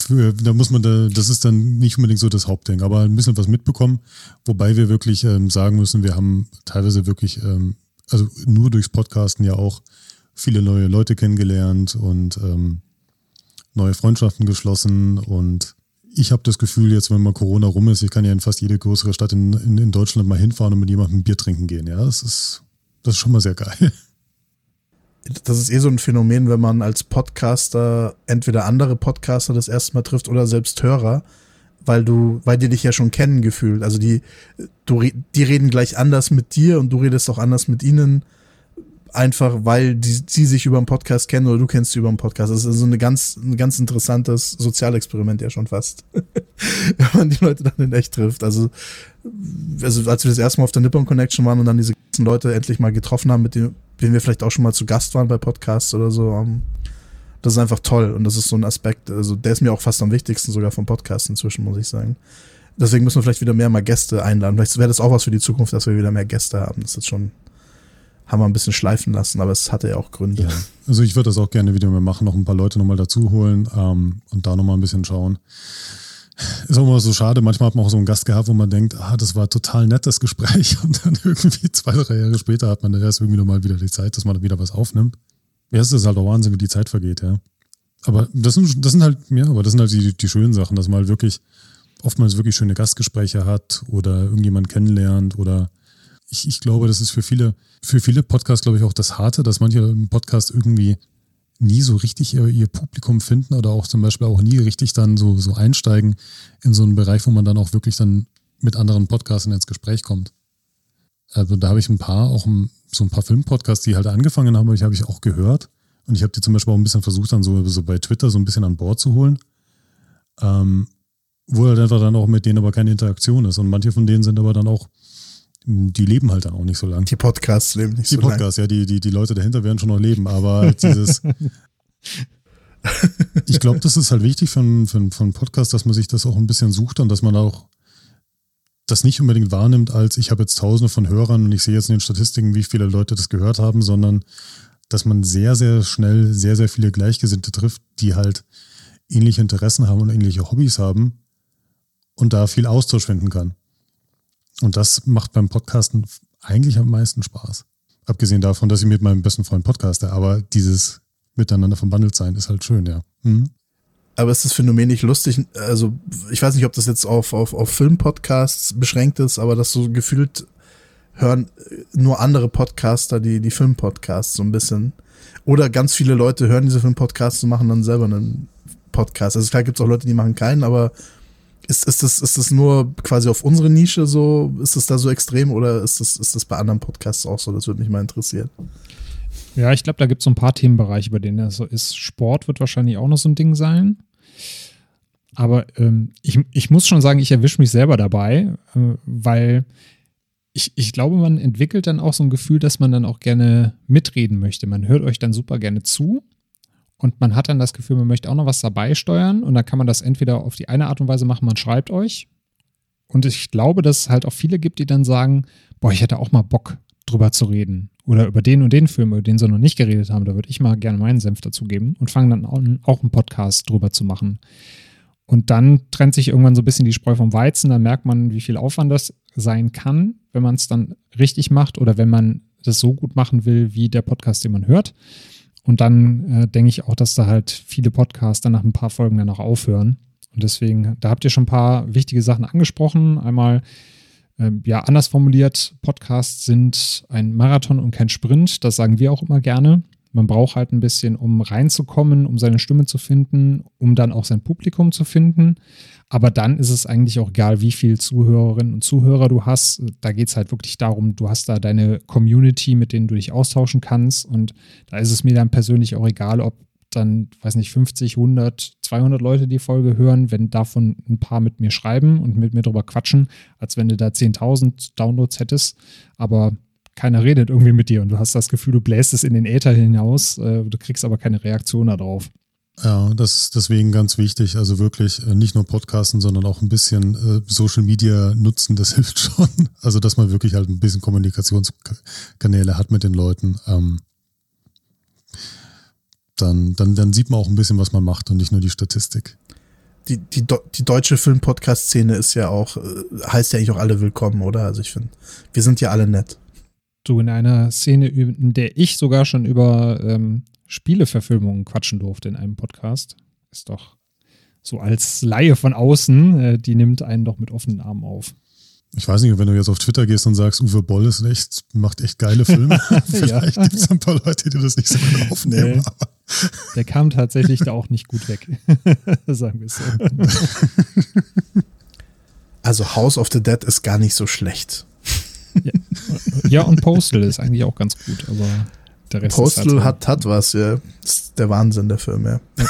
da muss man da, das ist dann nicht unbedingt so das Hauptding, aber ein bisschen was mitbekommen, wobei wir wirklich ähm, sagen müssen, wir haben teilweise wirklich, ähm, also nur durchs Podcasten ja auch viele neue Leute kennengelernt und ähm, neue Freundschaften geschlossen. Und ich habe das Gefühl, jetzt, wenn mal Corona rum ist, ich kann ja in fast jede größere Stadt in, in, in Deutschland mal hinfahren und mit jemandem ein Bier trinken gehen. Ja, das ist, das ist schon mal sehr geil das ist eh so ein Phänomen, wenn man als Podcaster entweder andere Podcaster das erste Mal trifft oder selbst Hörer, weil du, weil die dich ja schon kennen gefühlt. Also die, du, die reden gleich anders mit dir und du redest auch anders mit ihnen. Einfach, weil die, sie sich über den Podcast kennen oder du kennst sie über den Podcast. Das ist so eine ganz, ein ganz interessantes Sozialexperiment ja schon fast. wenn man die Leute dann in echt trifft. Also, also als wir das erste Mal auf der Nippon Connection waren und dann diese ganzen Leute endlich mal getroffen haben, mit denen, denen wir vielleicht auch schon mal zu Gast waren bei Podcasts oder so. Ähm, das ist einfach toll und das ist so ein Aspekt, also der ist mir auch fast am wichtigsten sogar vom Podcast inzwischen, muss ich sagen. Deswegen müssen wir vielleicht wieder mehr mal Gäste einladen. Vielleicht wäre das auch was für die Zukunft, dass wir wieder mehr Gäste haben. Das ist schon, haben wir ein bisschen schleifen lassen, aber es hatte ja auch Gründe. Ja. Also ich würde das auch gerne wieder mehr machen, noch ein paar Leute nochmal dazu holen ähm, und da nochmal ein bisschen schauen. Ist auch immer so schade. Manchmal hat man auch so einen Gast gehabt, wo man denkt, ah, das war total nettes Gespräch. Und dann irgendwie zwei, drei Jahre später hat man dann erst irgendwie nochmal wieder die Zeit, dass man wieder was aufnimmt. Ja, es ist halt auch Wahnsinn, wie die Zeit vergeht, ja. Aber das sind, das sind halt, ja, aber das sind halt die, die schönen Sachen, dass man halt wirklich oftmals wirklich schöne Gastgespräche hat oder irgendjemand kennenlernt oder ich, ich glaube, das ist für viele, für viele Podcasts, glaube ich, auch das Harte, dass manche im Podcast irgendwie nie so richtig ihr, ihr, Publikum finden oder auch zum Beispiel auch nie richtig dann so, so einsteigen in so einen Bereich, wo man dann auch wirklich dann mit anderen Podcastern ins Gespräch kommt. Also da habe ich ein paar, auch so ein paar Filmpodcasts, die halt angefangen haben, habe ich auch gehört. Und ich habe die zum Beispiel auch ein bisschen versucht, dann so, so bei Twitter so ein bisschen an Bord zu holen. Ähm, wo halt einfach dann auch mit denen aber keine Interaktion ist. Und manche von denen sind aber dann auch, die leben halt dann auch nicht so lang. Die Podcasts leben nicht die so lange. Die Podcasts, ja, die, die, die Leute dahinter werden schon noch leben, aber dieses. ich glaube, das ist halt wichtig für einen, für, für einen Podcast, dass man sich das auch ein bisschen sucht und dass man auch das nicht unbedingt wahrnimmt, als ich habe jetzt tausende von Hörern und ich sehe jetzt in den Statistiken, wie viele Leute das gehört haben, sondern dass man sehr, sehr schnell sehr, sehr viele Gleichgesinnte trifft, die halt ähnliche Interessen haben und ähnliche Hobbys haben und da viel Austausch finden kann. Und das macht beim Podcasten eigentlich am meisten Spaß. Abgesehen davon, dass ich mit meinem besten Freund podcaste, aber dieses Miteinander verbandelt sein ist halt schön, ja. Mhm. Aber ist das Phänomen nicht lustig? Also, ich weiß nicht, ob das jetzt auf, auf, auf Filmpodcasts beschränkt ist, aber das so gefühlt hören nur andere Podcaster die, die Filmpodcasts so ein bisschen. Oder ganz viele Leute hören diese Filmpodcasts und machen dann selber einen Podcast. Also klar gibt es auch Leute, die machen keinen, aber ist, ist, das, ist das nur quasi auf unsere Nische so? Ist das da so extrem oder ist das, ist das bei anderen Podcasts auch so? Das würde mich mal interessieren. Ja, ich glaube, da gibt es so ein paar Themenbereiche, bei denen das so ist. Sport wird wahrscheinlich auch noch so ein Ding sein. Aber ähm, ich, ich muss schon sagen, ich erwische mich selber dabei, äh, weil ich, ich glaube, man entwickelt dann auch so ein Gefühl, dass man dann auch gerne mitreden möchte. Man hört euch dann super gerne zu und man hat dann das Gefühl, man möchte auch noch was dabei steuern und dann kann man das entweder auf die eine Art und Weise machen, man schreibt euch. Und ich glaube, dass es halt auch viele gibt, die dann sagen, boah, ich hätte auch mal Bock drüber zu reden. Oder über den und den Film, über den sie noch nicht geredet haben, da würde ich mal gerne meinen Senf dazugeben und fangen dann auch einen Podcast drüber zu machen. Und dann trennt sich irgendwann so ein bisschen die Spreu vom Weizen, dann merkt man, wie viel Aufwand das sein kann, wenn man es dann richtig macht oder wenn man das so gut machen will, wie der Podcast, den man hört. Und dann äh, denke ich auch, dass da halt viele Podcasts dann nach ein paar Folgen dann auch aufhören. Und deswegen, da habt ihr schon ein paar wichtige Sachen angesprochen. Einmal, äh, ja, anders formuliert, Podcasts sind ein Marathon und kein Sprint. Das sagen wir auch immer gerne. Man braucht halt ein bisschen, um reinzukommen, um seine Stimme zu finden, um dann auch sein Publikum zu finden. Aber dann ist es eigentlich auch egal, wie viele Zuhörerinnen und Zuhörer du hast. Da geht es halt wirklich darum, du hast da deine Community, mit denen du dich austauschen kannst. Und da ist es mir dann persönlich auch egal, ob dann, weiß nicht, 50, 100, 200 Leute die Folge hören, wenn davon ein paar mit mir schreiben und mit mir drüber quatschen, als wenn du da 10.000 Downloads hättest. Aber keiner redet irgendwie mit dir und du hast das Gefühl, du bläst es in den Äther hinaus, äh, du kriegst aber keine Reaktion darauf. Ja, das ist deswegen ganz wichtig. Also wirklich äh, nicht nur Podcasten, sondern auch ein bisschen äh, Social Media nutzen, das hilft schon. Also, dass man wirklich halt ein bisschen Kommunikationskanäle hat mit den Leuten. Ähm, dann, dann, dann sieht man auch ein bisschen, was man macht und nicht nur die Statistik. Die, die, die deutsche Film-Podcast-Szene ist ja auch, heißt ja eigentlich auch alle willkommen, oder? Also ich finde, wir sind ja alle nett du in einer Szene, in der ich sogar schon über ähm, Spieleverfilmungen quatschen durfte in einem Podcast. Ist doch so als Laie von außen, äh, die nimmt einen doch mit offenen Armen auf. Ich weiß nicht, wenn du jetzt auf Twitter gehst und sagst, Uwe Boll ist echt, macht echt geile Filme, vielleicht gibt es ein paar Leute, die das nicht so gut aufnehmen. Nee. Der kam tatsächlich da auch nicht gut weg, sagen wir es so. Also House of the Dead ist gar nicht so schlecht. Ja. ja, und Postal ist eigentlich auch ganz gut, aber der Rest Postal hat, hat was, ja. Das ist der Wahnsinn, der Film, ja.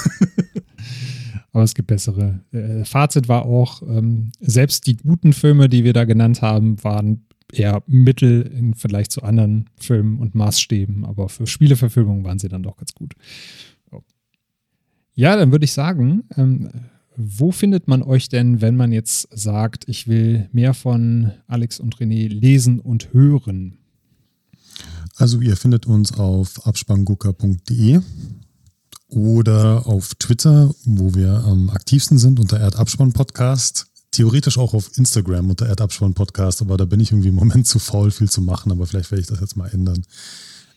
aber es gibt bessere. Äh, Fazit war auch, ähm, selbst die guten Filme, die wir da genannt haben, waren eher Mittel im Vergleich zu anderen Filmen und Maßstäben, aber für Spieleverfilmungen waren sie dann doch ganz gut. Ja, dann würde ich sagen, ähm, wo findet man euch denn, wenn man jetzt sagt, ich will mehr von Alex und René lesen und hören? Also ihr findet uns auf abspanngucker.de oder auf Twitter, wo wir am aktivsten sind unter Erdabspann Podcast. Theoretisch auch auf Instagram unter Erdabspann Podcast, aber da bin ich irgendwie im Moment zu faul, viel zu machen, aber vielleicht werde ich das jetzt mal ändern.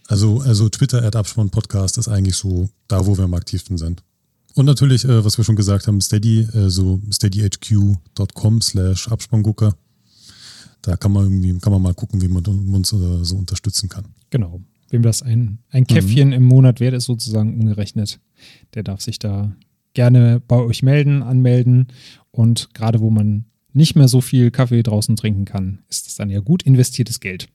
Also, also Twitter Erdabspann Podcast ist eigentlich so da, wo wir am aktivsten sind. Und natürlich, äh, was wir schon gesagt haben, Steady, äh, steadyhq.com slash Abspanngucker. Da kann man irgendwie, kann man mal gucken, wie man uns äh, so unterstützen kann. Genau. Wem das ein, ein mhm. Käffchen mhm. im Monat wert ist, sozusagen umgerechnet, der darf sich da gerne bei euch melden, anmelden. Und gerade wo man nicht mehr so viel Kaffee draußen trinken kann, ist das dann ja gut investiertes Geld.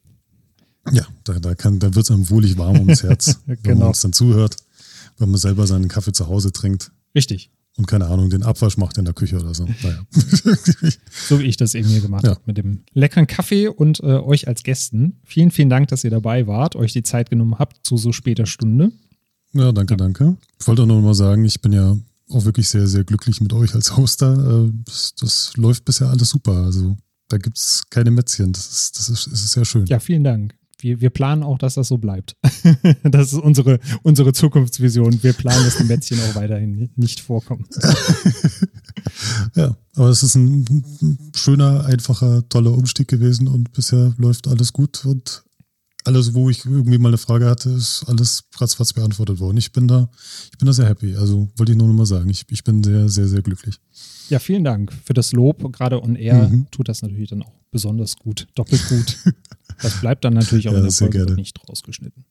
Ja, da, da, kann, da wird es einem wohlig warm ums Herz, genau. wenn man uns dann zuhört, wenn man selber seinen Kaffee zu Hause trinkt. Richtig. Und keine Ahnung, den Abwasch macht in der Küche oder so. Naja. so wie ich das eben hier gemacht ja. habe mit dem leckeren Kaffee und äh, euch als Gästen. Vielen, vielen Dank, dass ihr dabei wart, euch die Zeit genommen habt zu so später Stunde. Ja, danke, danke. Ich wollte auch noch mal sagen, ich bin ja auch wirklich sehr, sehr glücklich mit euch als Hoster. Äh, das, das läuft bisher alles super. Also da gibt es keine Mätzchen. Das ist, das, ist, das ist sehr schön. Ja, vielen Dank. Wir, wir planen auch, dass das so bleibt. das ist unsere, unsere Zukunftsvision. Wir planen, dass die Mätzchen auch weiterhin nicht vorkommen. ja, aber es ist ein schöner, einfacher, toller Umstieg gewesen und bisher läuft alles gut und alles, wo ich irgendwie mal eine Frage hatte, ist alles ratzfatz beantwortet worden. Ich bin da, ich bin da sehr happy. Also wollte ich nur noch mal sagen, ich, ich bin sehr, sehr, sehr glücklich. Ja, vielen Dank für das Lob. Gerade on air mhm. tut das natürlich dann auch besonders gut, doppelt gut. das bleibt dann natürlich auch ja, in der Folge gerne. nicht rausgeschnitten.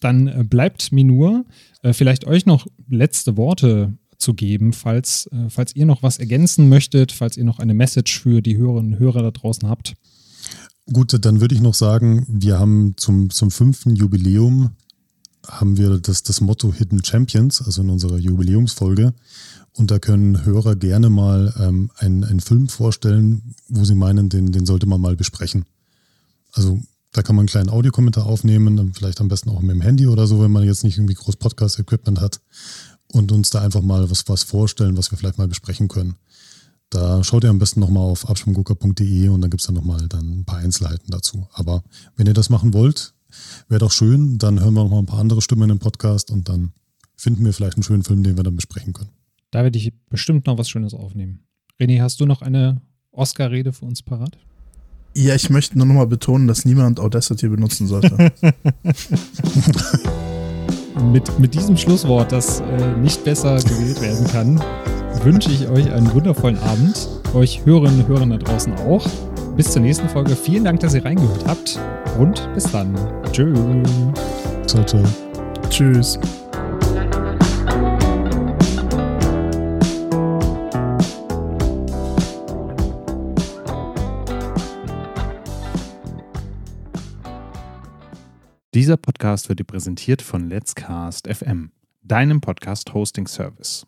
dann äh, bleibt mir nur, äh, vielleicht euch noch letzte Worte zu geben, falls, äh, falls ihr noch was ergänzen möchtet, falls ihr noch eine Message für die Hörerinnen und Hörer da draußen habt. Gut, dann würde ich noch sagen, wir haben zum, zum fünften Jubiläum haben wir das, das Motto Hidden Champions, also in unserer Jubiläumsfolge. Und da können Hörer gerne mal ähm, einen, einen Film vorstellen, wo sie meinen, den, den sollte man mal besprechen. Also da kann man einen kleinen Audiokommentar aufnehmen, vielleicht am besten auch mit dem Handy oder so, wenn man jetzt nicht irgendwie groß Podcast-Equipment hat und uns da einfach mal was, was vorstellen, was wir vielleicht mal besprechen können. Da schaut ihr am besten nochmal auf abschwunggucker.de und dann gibt es dann nochmal dann ein paar Einzelheiten dazu. Aber wenn ihr das machen wollt, wäre doch schön, dann hören wir nochmal ein paar andere Stimmen im Podcast und dann finden wir vielleicht einen schönen Film, den wir dann besprechen können. Da werde ich bestimmt noch was Schönes aufnehmen. René, hast du noch eine Oscar-Rede für uns parat? Ja, ich möchte nur nochmal betonen, dass niemand Audacity benutzen sollte. mit, mit diesem Schlusswort, das äh, nicht besser gewählt werden kann, wünsche ich euch einen wundervollen Abend. Euch Hörerinnen und Hörern da draußen auch. Bis zur nächsten Folge. Vielen Dank, dass ihr reingehört habt. Und bis dann. Tschüss. Ciao, ciao. Tschüss. Dieser Podcast wird dir präsentiert von Let's Cast FM, deinem Podcast-Hosting-Service.